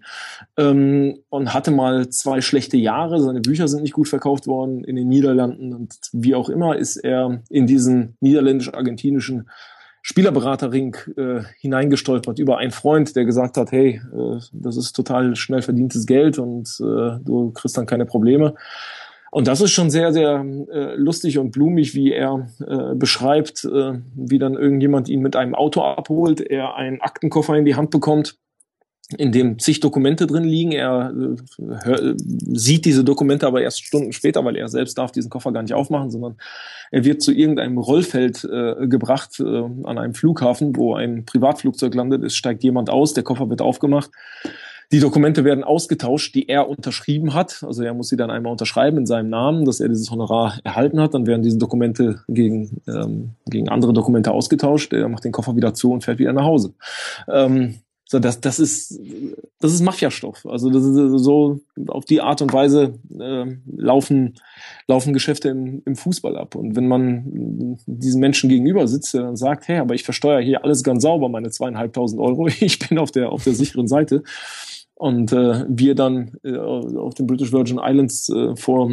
ähm, und hatte mal zwei schlechte Jahre seine Bücher sind nicht gut verkauft worden in den Niederlanden und wie auch immer ist er in diesen niederländisch-argentinischen Spielerberaterring äh, hineingestolpert über einen Freund, der gesagt hat, hey, äh, das ist total schnell verdientes Geld und äh, du kriegst dann keine Probleme. Und das ist schon sehr, sehr äh, lustig und blumig, wie er äh, beschreibt, äh, wie dann irgendjemand ihn mit einem Auto abholt, er einen Aktenkoffer in die Hand bekommt in dem zig Dokumente drin liegen. Er äh, hör, sieht diese Dokumente aber erst Stunden später, weil er selbst darf diesen Koffer gar nicht aufmachen, sondern er wird zu irgendeinem Rollfeld äh, gebracht äh, an einem Flughafen, wo ein Privatflugzeug landet. Es steigt jemand aus, der Koffer wird aufgemacht. Die Dokumente werden ausgetauscht, die er unterschrieben hat. Also er muss sie dann einmal unterschreiben in seinem Namen, dass er dieses Honorar erhalten hat. Dann werden diese Dokumente gegen, ähm, gegen andere Dokumente ausgetauscht. Er macht den Koffer wieder zu und fährt wieder nach Hause. Ähm, so, das, das ist, das ist Mafiastoff. Also das ist so auf die Art und Weise äh, laufen, laufen Geschäfte im, im Fußball ab. Und wenn man diesen Menschen gegenüber sitzt, der dann sagt, hey, aber ich versteuere hier alles ganz sauber, meine zweieinhalbtausend Euro, ich bin auf der auf der sicheren Seite. Und äh, wir dann äh, auf den British Virgin Islands äh, vor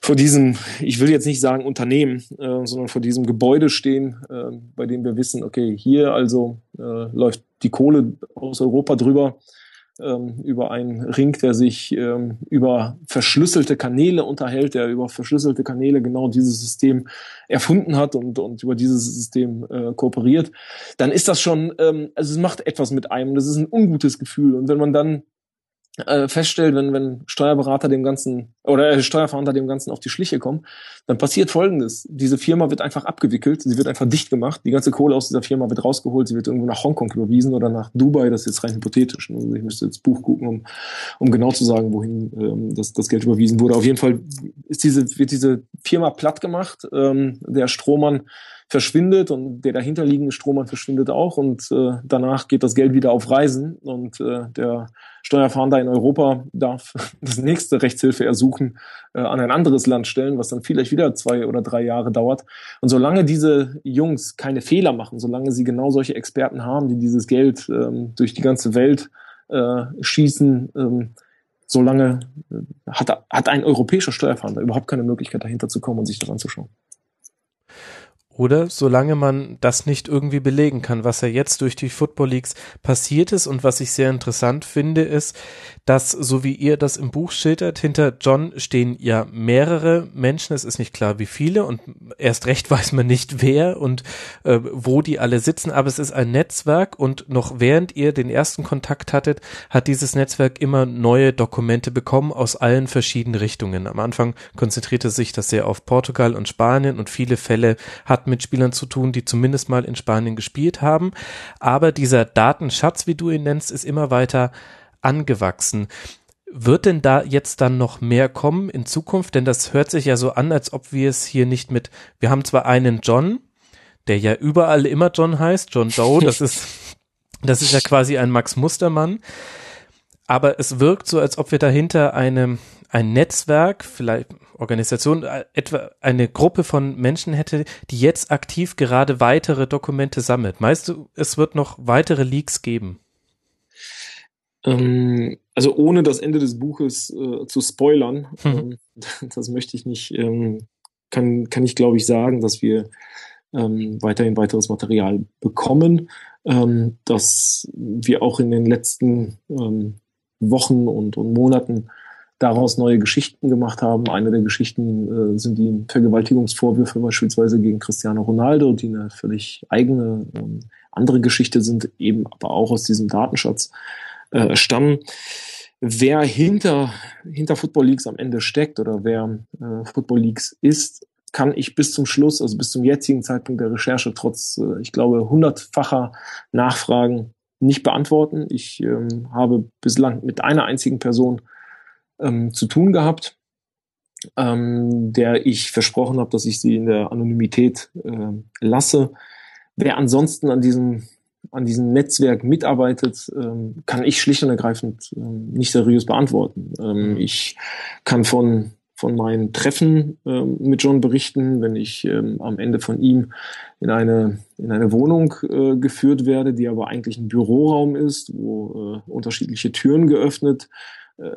vor diesem, ich will jetzt nicht sagen Unternehmen, äh, sondern vor diesem Gebäude stehen, äh, bei dem wir wissen, okay, hier also äh, läuft die Kohle aus Europa drüber ähm, über einen Ring, der sich ähm, über verschlüsselte Kanäle unterhält, der über verschlüsselte Kanäle genau dieses System erfunden hat und, und über dieses System äh, kooperiert, dann ist das schon, ähm, also es macht etwas mit einem, das ist ein ungutes Gefühl. Und wenn man dann äh, feststellt, wenn, wenn Steuerberater dem Ganzen oder äh, Steuerfahnder dem Ganzen auf die Schliche kommen, dann passiert Folgendes. Diese Firma wird einfach abgewickelt, sie wird einfach dicht gemacht, die ganze Kohle aus dieser Firma wird rausgeholt, sie wird irgendwo nach Hongkong überwiesen oder nach Dubai, das ist jetzt rein hypothetisch. Also ich müsste jetzt Buch gucken, um, um genau zu sagen, wohin ähm, das, das Geld überwiesen wurde. Auf jeden Fall ist diese, wird diese Firma platt gemacht, ähm, der Strohmann verschwindet und der dahinterliegende Strohmann verschwindet auch und äh, danach geht das Geld wieder auf Reisen und äh, der Steuerfahnder in Europa darf das nächste Rechtshilfe ersuchen äh, an ein anderes Land stellen, was dann vielleicht wieder zwei oder drei Jahre dauert. Und solange diese Jungs keine Fehler machen, solange sie genau solche Experten haben, die dieses Geld ähm, durch die ganze Welt äh, schießen, ähm, solange äh, hat, hat ein europäischer Steuerfahnder überhaupt keine Möglichkeit dahinter zu kommen und sich das anzuschauen. Oder solange man das nicht irgendwie belegen kann, was ja jetzt durch die Football Leagues passiert ist und was ich sehr interessant finde, ist, dass, so wie ihr das im Buch schildert, hinter John stehen ja mehrere Menschen. Es ist nicht klar, wie viele und erst recht weiß man nicht, wer und äh, wo die alle sitzen, aber es ist ein Netzwerk und noch während ihr den ersten Kontakt hattet, hat dieses Netzwerk immer neue Dokumente bekommen aus allen verschiedenen Richtungen. Am Anfang konzentrierte sich das sehr auf Portugal und Spanien und viele Fälle hatten mit Spielern zu tun, die zumindest mal in Spanien gespielt haben. Aber dieser Datenschatz, wie du ihn nennst, ist immer weiter angewachsen. Wird denn da jetzt dann noch mehr kommen in Zukunft? Denn das hört sich ja so an, als ob wir es hier nicht mit, wir haben zwar einen John, der ja überall immer John heißt, John Doe, das ist, das ist ja quasi ein Max Mustermann. Aber es wirkt so, als ob wir dahinter eine, ein Netzwerk, vielleicht Organisation, äh, etwa eine Gruppe von Menschen hätte, die jetzt aktiv gerade weitere Dokumente sammelt. Meinst du, es wird noch weitere Leaks geben? Ähm, also ohne das Ende des Buches äh, zu spoilern, mhm. ähm, das möchte ich nicht, ähm, kann, kann ich glaube ich sagen, dass wir ähm, weiterhin weiteres Material bekommen, ähm, dass wir auch in den letzten Wochen und, und Monaten daraus neue Geschichten gemacht haben. Eine der Geschichten äh, sind die Vergewaltigungsvorwürfe beispielsweise gegen Cristiano Ronaldo, die eine völlig eigene, ähm, andere Geschichte sind, eben aber auch aus diesem Datenschatz äh, stammen. Wer hinter, hinter Football Leagues am Ende steckt oder wer äh, Football Leagues ist, kann ich bis zum Schluss, also bis zum jetzigen Zeitpunkt der Recherche, trotz, äh, ich glaube, hundertfacher Nachfragen nicht beantworten. Ich ähm, habe bislang mit einer einzigen Person ähm, zu tun gehabt, ähm, der ich versprochen habe, dass ich sie in der Anonymität äh, lasse. Wer ansonsten an diesem an diesem Netzwerk mitarbeitet, ähm, kann ich schlicht und ergreifend ähm, nicht seriös beantworten. Ähm, mhm. ich kann von von meinen Treffen ähm, mit John berichten, wenn ich ähm, am Ende von ihm in eine, in eine Wohnung äh, geführt werde, die aber eigentlich ein Büroraum ist, wo äh, unterschiedliche Türen geöffnet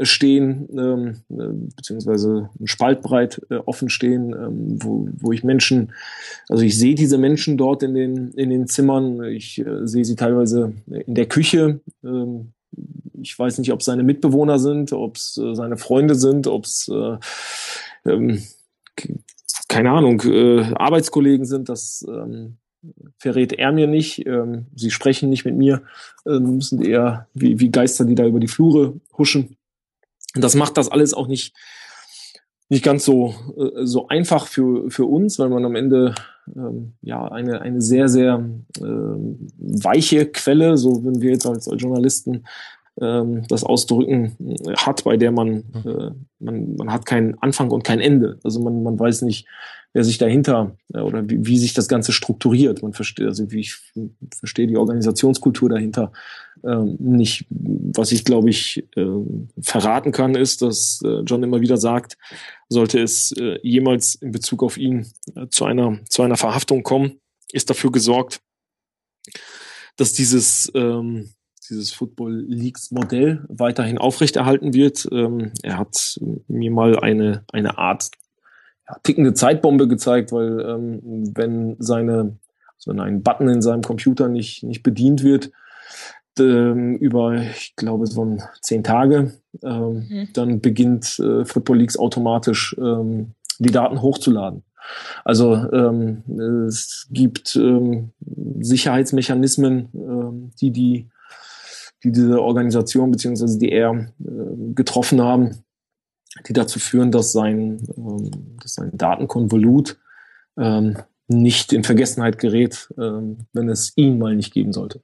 stehen, ähm, äh, beziehungsweise spaltbreit äh, offen stehen, ähm, wo, wo ich Menschen, also ich sehe diese Menschen dort in den, in den Zimmern, ich äh, sehe sie teilweise in der Küche, ähm, ich weiß nicht, ob es seine Mitbewohner sind, ob es äh, seine Freunde sind, ob es äh, ähm, keine Ahnung, äh, Arbeitskollegen sind, das ähm, verrät er mir nicht. Ähm, sie sprechen nicht mit mir, ähm, sind eher wie, wie Geister, die da über die Flure huschen. Das macht das alles auch nicht, nicht ganz so, äh, so einfach für, für uns, weil man am Ende ähm, ja eine, eine sehr, sehr äh, weiche Quelle, so wenn wir jetzt als, als Journalisten ähm, das ausdrücken, hat, bei der man, mhm. äh, man, man hat keinen Anfang und kein Ende. Also man, man weiß nicht, wer sich dahinter äh, oder wie, wie sich das Ganze strukturiert. Man versteht, also wie ich verstehe die Organisationskultur dahinter ähm, nicht. Was ich glaube ich äh, verraten kann, ist, dass äh, John immer wieder sagt, sollte es äh, jemals in Bezug auf ihn äh, zu einer zu einer Verhaftung kommen, ist dafür gesorgt, dass dieses ähm, dieses Football Leagues Modell weiterhin aufrechterhalten wird. Ähm, er hat mir mal eine, eine Art ja, tickende Zeitbombe gezeigt, weil ähm, wenn seine, also wenn ein Button in seinem Computer nicht, nicht bedient wird, ähm, über, ich glaube, so zehn Tage, ähm, mhm. dann beginnt äh, Football Leagues automatisch ähm, die Daten hochzuladen. Also ähm, es gibt ähm, Sicherheitsmechanismen, ähm, die die die diese Organisation beziehungsweise die er äh, getroffen haben, die dazu führen, dass sein, ähm, dass sein Datenkonvolut ähm, nicht in Vergessenheit gerät, ähm, wenn es ihn mal nicht geben sollte.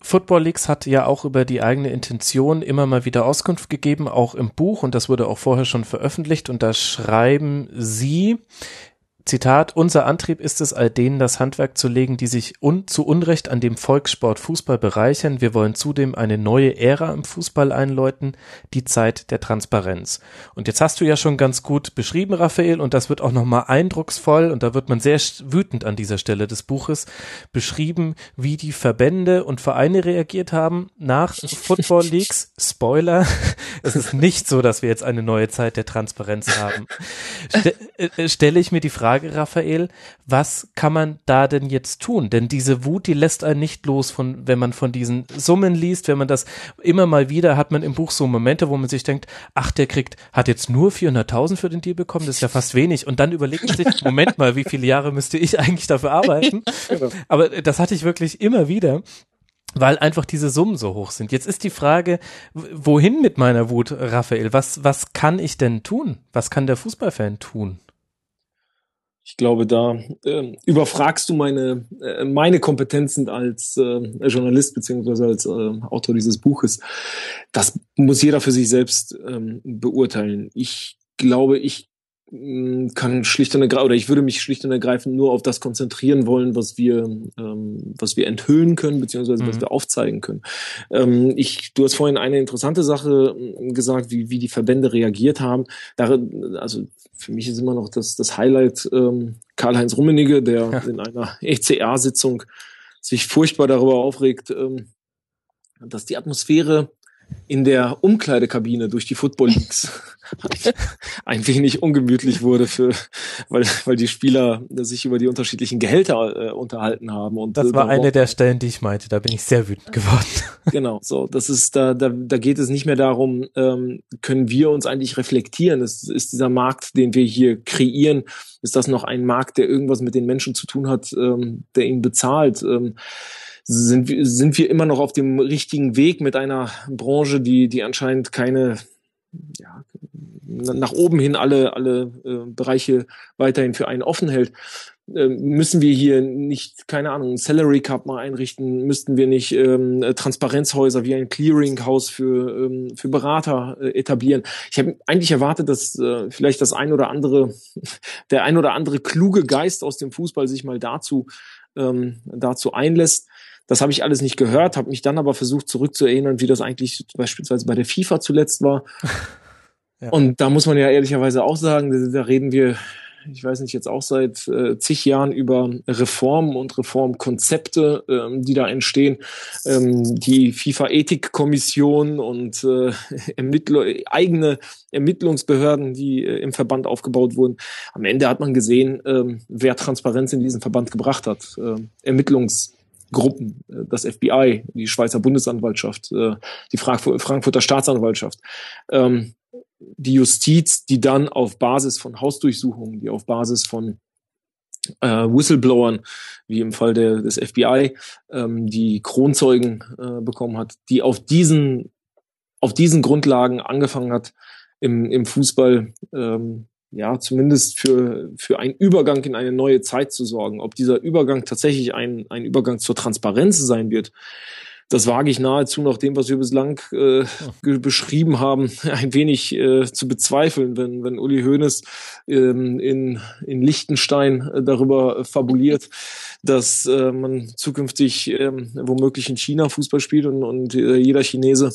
Football Leagues hat ja auch über die eigene Intention immer mal wieder Auskunft gegeben, auch im Buch, und das wurde auch vorher schon veröffentlicht. Und da schreiben Sie, Zitat, unser Antrieb ist es, all denen das Handwerk zu legen, die sich un zu Unrecht an dem Volkssport Fußball bereichern. Wir wollen zudem eine neue Ära im Fußball einläuten, die Zeit der Transparenz. Und jetzt hast du ja schon ganz gut beschrieben, Raphael, und das wird auch nochmal eindrucksvoll, und da wird man sehr wütend an dieser Stelle des Buches, beschrieben, wie die Verbände und Vereine reagiert haben nach Football Leagues. Spoiler, es ist nicht so, dass wir jetzt eine neue Zeit der Transparenz haben. Ste äh, stelle ich mir die Frage, Frage, Raphael, was kann man da denn jetzt tun? Denn diese Wut, die lässt einen nicht los, von, wenn man von diesen Summen liest, wenn man das immer mal wieder hat man im Buch so Momente, wo man sich denkt, ach, der kriegt, hat jetzt nur 400.000 für den Deal bekommen, das ist ja fast wenig. Und dann überlegt man sich, Moment mal, wie viele Jahre müsste ich eigentlich dafür arbeiten? Aber das hatte ich wirklich immer wieder weil einfach diese Summen so hoch sind. Jetzt ist die Frage, wohin mit meiner Wut, Raphael? Was, was kann ich denn tun? Was kann der Fußballfan tun? Ich glaube, da äh, überfragst du meine, äh, meine Kompetenzen als äh, Journalist beziehungsweise als äh, Autor dieses Buches. Das muss jeder für sich selbst ähm, beurteilen. Ich glaube, ich kann schlicht und ergreifend, oder ich würde mich schlicht und ergreifend nur auf das konzentrieren wollen, was wir, ähm, was wir enthüllen können, beziehungsweise mhm. was wir aufzeigen können. Ähm, ich, du hast vorhin eine interessante Sache mm, gesagt, wie, wie die Verbände reagiert haben. Darin, also für mich ist immer noch das, das Highlight ähm, Karl-Heinz Rummenigge, der ja. in einer ECA-Sitzung sich furchtbar darüber aufregt, ähm, dass die Atmosphäre in der Umkleidekabine durch die Football Leagues ein wenig ungemütlich wurde für, weil, weil die Spieler sich über die unterschiedlichen Gehälter äh, unterhalten haben. Und das war eine der Stellen, die ich meinte. Da bin ich sehr wütend geworden. Genau, so das ist da, da, da geht es nicht mehr darum, ähm, können wir uns eigentlich reflektieren? Ist, ist dieser Markt, den wir hier kreieren, ist das noch ein Markt, der irgendwas mit den Menschen zu tun hat, ähm, der ihn bezahlt? Ähm, sind, wir sind wir immer noch auf dem richtigen Weg mit einer Branche, die, die anscheinend keine ja, nach oben hin alle, alle äh, Bereiche weiterhin für einen offen hält. Ähm, müssen wir hier nicht, keine Ahnung, ein Salary Cup mal einrichten? Müssten wir nicht ähm, Transparenzhäuser wie ein Clearinghouse für, ähm, für Berater äh, etablieren? Ich habe eigentlich erwartet, dass äh, vielleicht das ein oder andere, der ein oder andere kluge Geist aus dem Fußball sich mal dazu, ähm, dazu einlässt. Das habe ich alles nicht gehört, habe mich dann aber versucht zurückzuerinnern, wie das eigentlich beispielsweise bei der FIFA zuletzt war. Ja. Und da muss man ja ehrlicherweise auch sagen, da reden wir ich weiß nicht, jetzt auch seit äh, zig Jahren über Reformen und Reformkonzepte, ähm, die da entstehen. Ähm, die FIFA-Ethikkommission und äh, Ermittler, eigene Ermittlungsbehörden, die äh, im Verband aufgebaut wurden. Am Ende hat man gesehen, ähm, wer Transparenz in diesen Verband gebracht hat. Äh, Ermittlungsgruppen, äh, das FBI, die Schweizer Bundesanwaltschaft, äh, die Frankfurter Staatsanwaltschaft. Ähm, die Justiz, die dann auf Basis von Hausdurchsuchungen, die auf Basis von äh, Whistleblowern, wie im Fall der, des FBI, ähm, die Kronzeugen bekommen hat, die auf diesen, auf diesen Grundlagen angefangen hat, im, im Fußball ähm, ja zumindest für, für einen Übergang in eine neue Zeit zu sorgen. Ob dieser Übergang tatsächlich ein, ein Übergang zur Transparenz sein wird, das wage ich nahezu nach dem, was wir bislang äh, beschrieben haben, ein wenig äh, zu bezweifeln, wenn, wenn Uli Hoeneß ähm, in, in Liechtenstein äh, darüber fabuliert, dass äh, man zukünftig äh, womöglich in China Fußball spielt und, und äh, jeder Chinese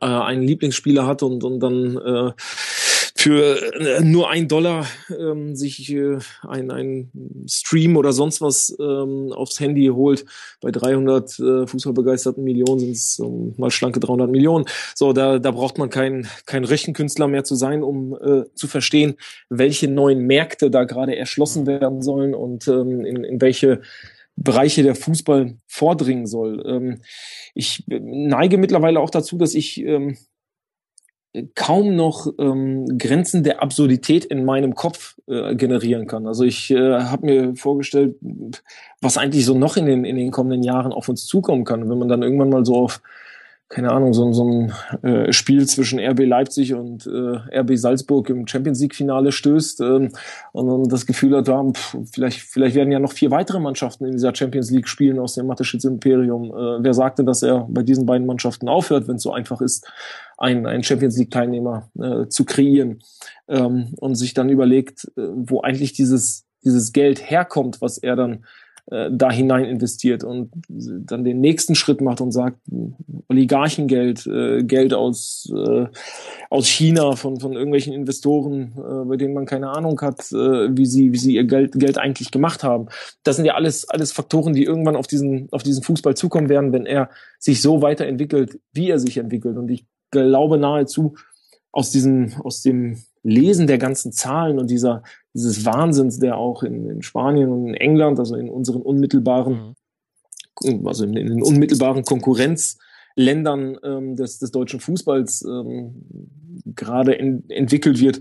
äh, einen Lieblingsspieler hat und, und dann äh, für äh, nur ein Dollar ähm, sich äh, ein, ein Stream oder sonst was ähm, aufs Handy holt. Bei 300 äh, fußballbegeisterten Millionen sind es um, mal schlanke 300 Millionen. So, da, da braucht man kein, kein Rechenkünstler mehr zu sein, um äh, zu verstehen, welche neuen Märkte da gerade erschlossen werden sollen und ähm, in, in welche Bereiche der Fußball vordringen soll. Ähm, ich neige mittlerweile auch dazu, dass ich ähm, kaum noch ähm, Grenzen der Absurdität in meinem Kopf äh, generieren kann. Also ich äh, habe mir vorgestellt, was eigentlich so noch in den in den kommenden Jahren auf uns zukommen kann. Wenn man dann irgendwann mal so auf keine Ahnung, so, so ein äh, Spiel zwischen RB Leipzig und äh, RB Salzburg im Champions League-Finale stößt äh, und, und das Gefühl hat, ja, pff, vielleicht, vielleicht werden ja noch vier weitere Mannschaften in dieser Champions League spielen aus dem Mateschitz Imperium. Äh, wer sagte, dass er bei diesen beiden Mannschaften aufhört, wenn es so einfach ist, einen, einen Champions League-Teilnehmer äh, zu kreieren ähm, und sich dann überlegt, äh, wo eigentlich dieses, dieses Geld herkommt, was er dann äh, da hinein investiert und dann den nächsten Schritt macht und sagt, Oligarchengeld, äh, Geld aus, äh, aus China von, von irgendwelchen Investoren, äh, bei denen man keine Ahnung hat, äh, wie sie, wie sie ihr Geld, Geld eigentlich gemacht haben. Das sind ja alles, alles Faktoren, die irgendwann auf diesen, auf diesen Fußball zukommen werden, wenn er sich so weiterentwickelt, wie er sich entwickelt. Und ich glaube nahezu, aus diesem, aus dem Lesen der ganzen Zahlen und dieser, dieses Wahnsinns, der auch in, in Spanien und in England, also in unseren unmittelbaren, mhm. also in, in, den unmittelbaren Konkurrenzländern ähm, des, des deutschen Fußballs ähm, gerade entwickelt wird,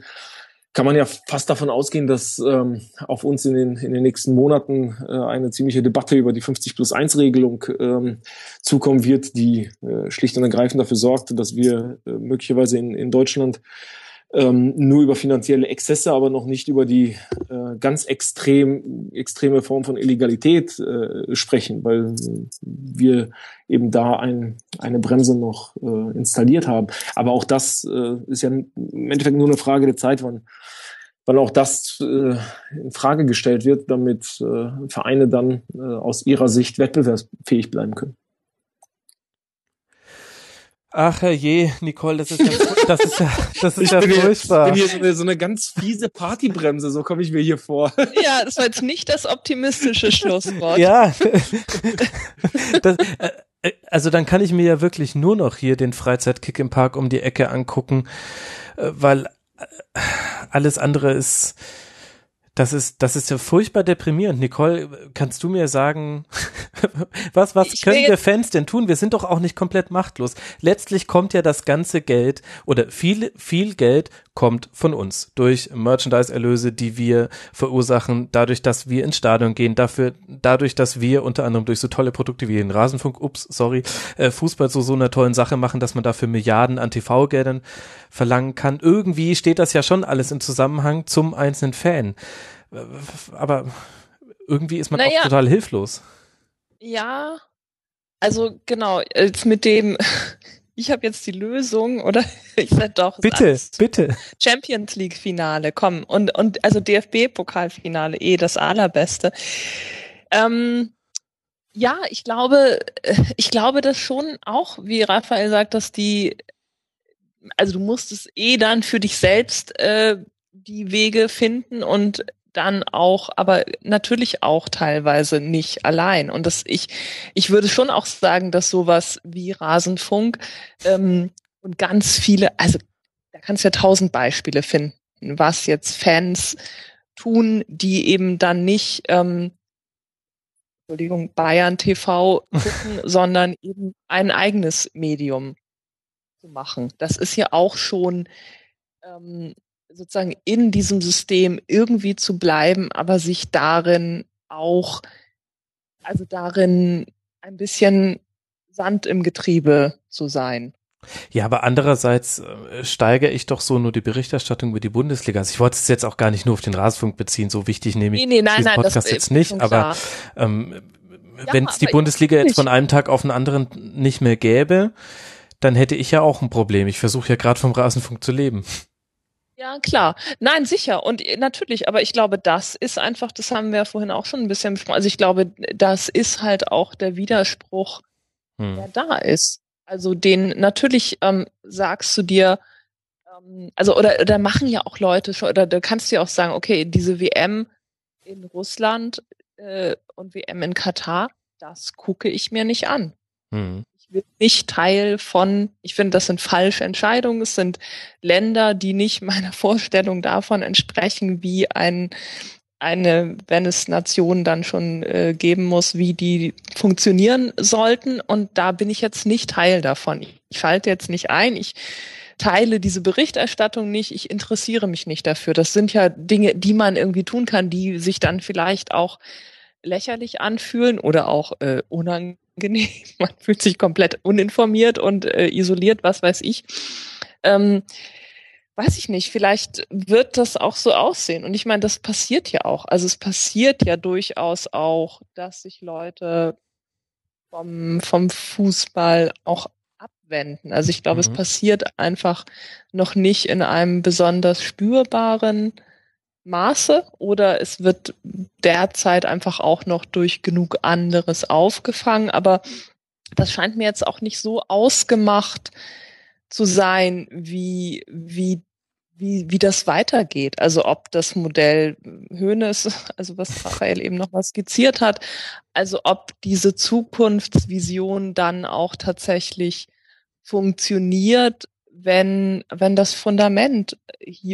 kann man ja fast davon ausgehen, dass ähm, auf uns in den, in den nächsten Monaten äh, eine ziemliche Debatte über die 50 plus 1 Regelung ähm, zukommen wird, die äh, schlicht und ergreifend dafür sorgt, dass wir äh, möglicherweise in, in Deutschland ähm, nur über finanzielle Exzesse, aber noch nicht über die äh, ganz extrem extreme Form von Illegalität äh, sprechen, weil wir eben da ein, eine Bremse noch äh, installiert haben. Aber auch das äh, ist ja im Endeffekt nur eine Frage der Zeit, wann wann auch das äh, in Frage gestellt wird, damit äh, Vereine dann äh, aus ihrer Sicht wettbewerbsfähig bleiben können. Ach je, Nicole, das ist ja, das ist ja, das ist ja furchtbar. ich bin hier so eine, so eine ganz fiese Partybremse, so komme ich mir hier vor. Ja, das war jetzt nicht das optimistische Schlusswort. Ja. Das, äh, äh, also dann kann ich mir ja wirklich nur noch hier den Freizeitkick im Park um die Ecke angucken, äh, weil alles andere ist, Das ist, das ist ja furchtbar deprimierend. Nicole, kannst du mir sagen, was, was Ich können wir Fans denn tun? Wir sind doch auch nicht komplett machtlos. Letztlich kommt ja das ganze Geld oder viel, viel Geld kommt von uns durch Merchandise-Erlöse, die wir verursachen, dadurch, dass wir ins Stadion gehen, dafür, dadurch, dass wir unter anderem durch so tolle Produkte wie den Rasenfunk, ups, sorry, äh, Fußball zu so einer tollen Sache machen, dass man dafür Milliarden an TV-Geldern verlangen kann. Irgendwie steht das ja schon alles im Zusammenhang zum einzelnen Fan. Aber irgendwie ist man Naja. auch total hilflos. Ja, also genau, jetzt mit dem, ich habe jetzt die Lösung, oder? Ich sag doch, Bitte, bitte. Champions League Finale, komm. Und, und also DFB Pokalfinale, eh das allerbeste. Ähm, ja, ich glaube, ich glaube das schon auch, wie Raphael sagt, dass die, also du musst es eh dann für dich selbst äh, die Wege finden und dann auch, aber natürlich auch teilweise nicht allein. Und das ich, ich würde schon auch sagen, dass sowas wie Rasenfunk ähm, und ganz viele, also da kannst du ja tausend Beispiele finden, was jetzt Fans tun, die eben dann nicht, ähm, Entschuldigung, Bayern TV gucken, sondern eben ein eigenes Medium zu machen. Das ist ja auch schon ähm, sozusagen in diesem System irgendwie zu bleiben, aber sich darin auch, also darin ein bisschen Sand im Getriebe zu sein. Ja, aber andererseits äh, steigere ich doch so nur die Berichterstattung über die Bundesliga. Also ich wollte es jetzt auch gar nicht nur auf den Rasenfunk beziehen, so wichtig nehme ich Nee, nee, nein, diesen nein, das Podcast jetzt nicht, aber ähm, Ja, wenn es die Bundesliga jetzt von einem Tag auf den anderen nicht mehr gäbe, dann hätte ich ja auch ein Problem. Ich versuche ja gerade vom Rasenfunk zu leben. Ja, klar. Nein, sicher. Und äh, natürlich, aber ich glaube, das ist einfach, das haben wir ja vorhin auch schon ein bisschen besprochen. Also ich glaube, das ist halt auch der Widerspruch, Hm. der da ist. Also den, natürlich ähm, sagst du dir, ähm, also oder, oder machen ja auch Leute schon, oder du kannst dir auch sagen, okay, diese WM in Russland äh, und WM in Katar, das gucke ich mir nicht an. Hm. Nicht Teil von, ich finde, das sind falsche Entscheidungen. Es sind Länder, die nicht meiner Vorstellung davon entsprechen, wie ein, eine, wenn es Nationen dann schon äh, geben muss, wie die funktionieren sollten. Und da bin ich jetzt nicht Teil davon. Ich, ich schalte jetzt nicht ein. Ich teile diese Berichterstattung nicht. Ich interessiere mich nicht dafür. Das sind ja Dinge, die man irgendwie tun kann, die sich dann vielleicht auch lächerlich anfühlen oder auch äh, unangenehm. Man fühlt sich komplett uninformiert und äh, isoliert, was weiß ich. Ähm, weiß ich nicht, vielleicht wird das auch so aussehen. Und ich meine, das passiert ja auch. Also es passiert ja durchaus auch, dass sich Leute vom, vom Fußball auch abwenden. Also ich glaube, es Mhm. passiert einfach noch nicht in einem besonders spürbaren Maße oder es wird derzeit einfach auch noch durch genug anderes aufgefangen. Aber das scheint mir jetzt auch nicht so ausgemacht zu sein, wie, wie, wie, wie das weitergeht. Also ob das Modell Höhnes, also was Raphael eben noch mal skizziert hat, also ob diese Zukunftsvision dann auch tatsächlich funktioniert, wenn, wenn das Fundament,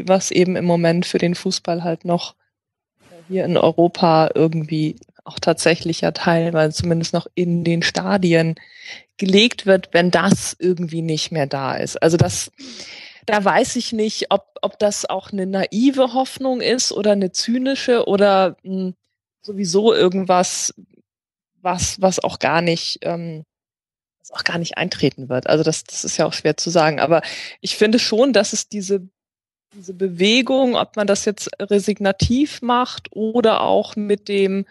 was eben im Moment für den Fußball halt noch hier in Europa irgendwie auch tatsächlich ja teilweise zumindest noch in den Stadien gelegt wird, wenn das irgendwie nicht mehr da ist. Also das, da weiß ich nicht, ob, ob das auch eine naive Hoffnung ist oder eine zynische oder mh, sowieso irgendwas, was, was auch gar nicht, ähm, was auch gar nicht eintreten wird. Also das, das ist ja auch schwer zu sagen. Aber ich finde schon, dass es diese, diese Bewegung, ob man das jetzt resignativ macht oder auch mit dem,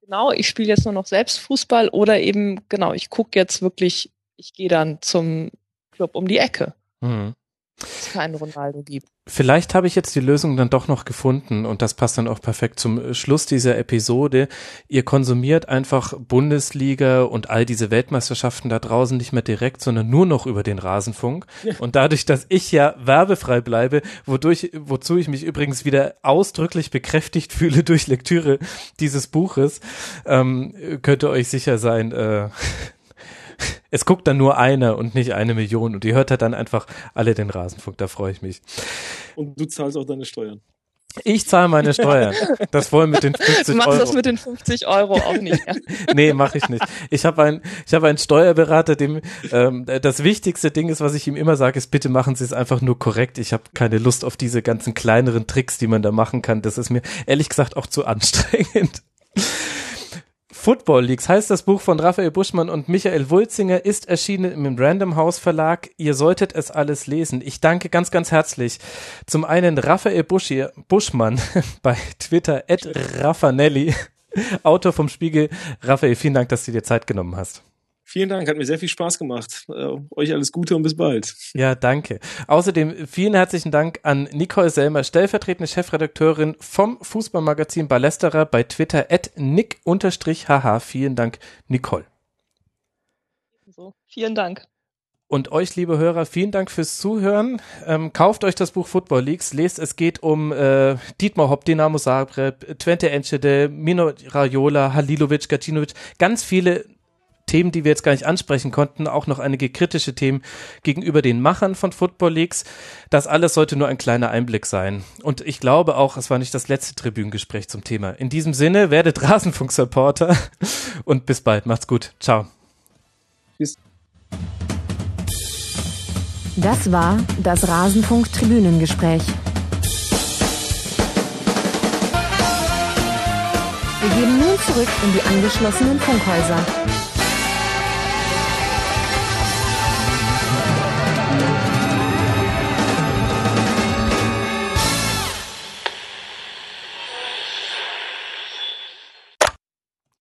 genau, ich spiele jetzt nur noch selbst Fußball oder eben, genau, ich gucke jetzt wirklich, ich gehe dann zum Club um die Ecke, Hm. wenn es keinen Ronaldo gibt. Vielleicht habe ich jetzt die Lösung dann doch noch gefunden und das passt dann auch perfekt zum äh, Schluss dieser Episode. Ihr konsumiert einfach Bundesliga und all diese Weltmeisterschaften da draußen nicht mehr direkt, sondern nur noch über den Rasenfunk. Und dadurch, dass ich ja werbefrei bleibe, wodurch, wozu ich mich übrigens wieder ausdrücklich bekräftigt fühle durch Lektüre dieses Buches, ähm, könnt ihr euch sicher sein, äh, es guckt dann nur einer und nicht eine Million und ihr hört halt dann einfach alle den Rasenfunk, da freue ich mich. Und du zahlst auch deine Steuern. Ich zahle meine Steuern. Das wollen mit den 50 du machst Euro. das mit den 50 Euro auch nicht. Ja. nee, mache ich nicht. Ich habe ein, ich habe einen Steuerberater, dem ähm, das wichtigste Ding ist, was ich ihm immer sage, ist, bitte machen Sie es einfach nur korrekt. Ich habe keine Lust auf diese ganzen kleineren Tricks, die man da machen kann. Das ist mir ehrlich gesagt auch zu anstrengend. Football Leagues heißt das Buch von Raphael Buschmann und Michael Wulzinger, ist erschienen im Random House Verlag. Ihr solltet es alles lesen. Ich danke ganz, ganz herzlich zum einen Raphael Buschi, Buschmann bei Twitter, at Raffanelli, Autor vom Spiegel. Raphael, vielen Dank, dass du dir Zeit genommen hast. Vielen Dank, hat mir sehr viel Spaß gemacht. Äh, euch alles Gute und bis bald. Ja, danke. Außerdem vielen herzlichen Dank an Nicole Selmer, stellvertretende Chefredakteurin vom Fußballmagazin Ballesterer bei Twitter at nick-hh. Vielen Dank, Nicole. So, vielen Dank. Und euch, liebe Hörer, vielen Dank fürs Zuhören. Ähm, kauft euch das Buch Football Leagues, lest, es geht um äh, Dietmar Hopp, Dinamo Zagreb, Twente Enschede, Mino Raiola, Halilovic, Gacinovic, ganz viele Themen, die wir jetzt gar nicht ansprechen konnten, auch noch einige kritische Themen gegenüber den Machern von Football Leagues. Das alles sollte nur ein kleiner Einblick sein. Und ich glaube auch, es war nicht das letzte Tribünengespräch zum Thema. In diesem Sinne, werdet Rasenfunk-Supporter und bis bald. Macht's gut. Ciao. Tschüss. Das war das Rasenfunk-Tribünengespräch. Wir gehen nun zurück in die angeschlossenen Funkhäuser.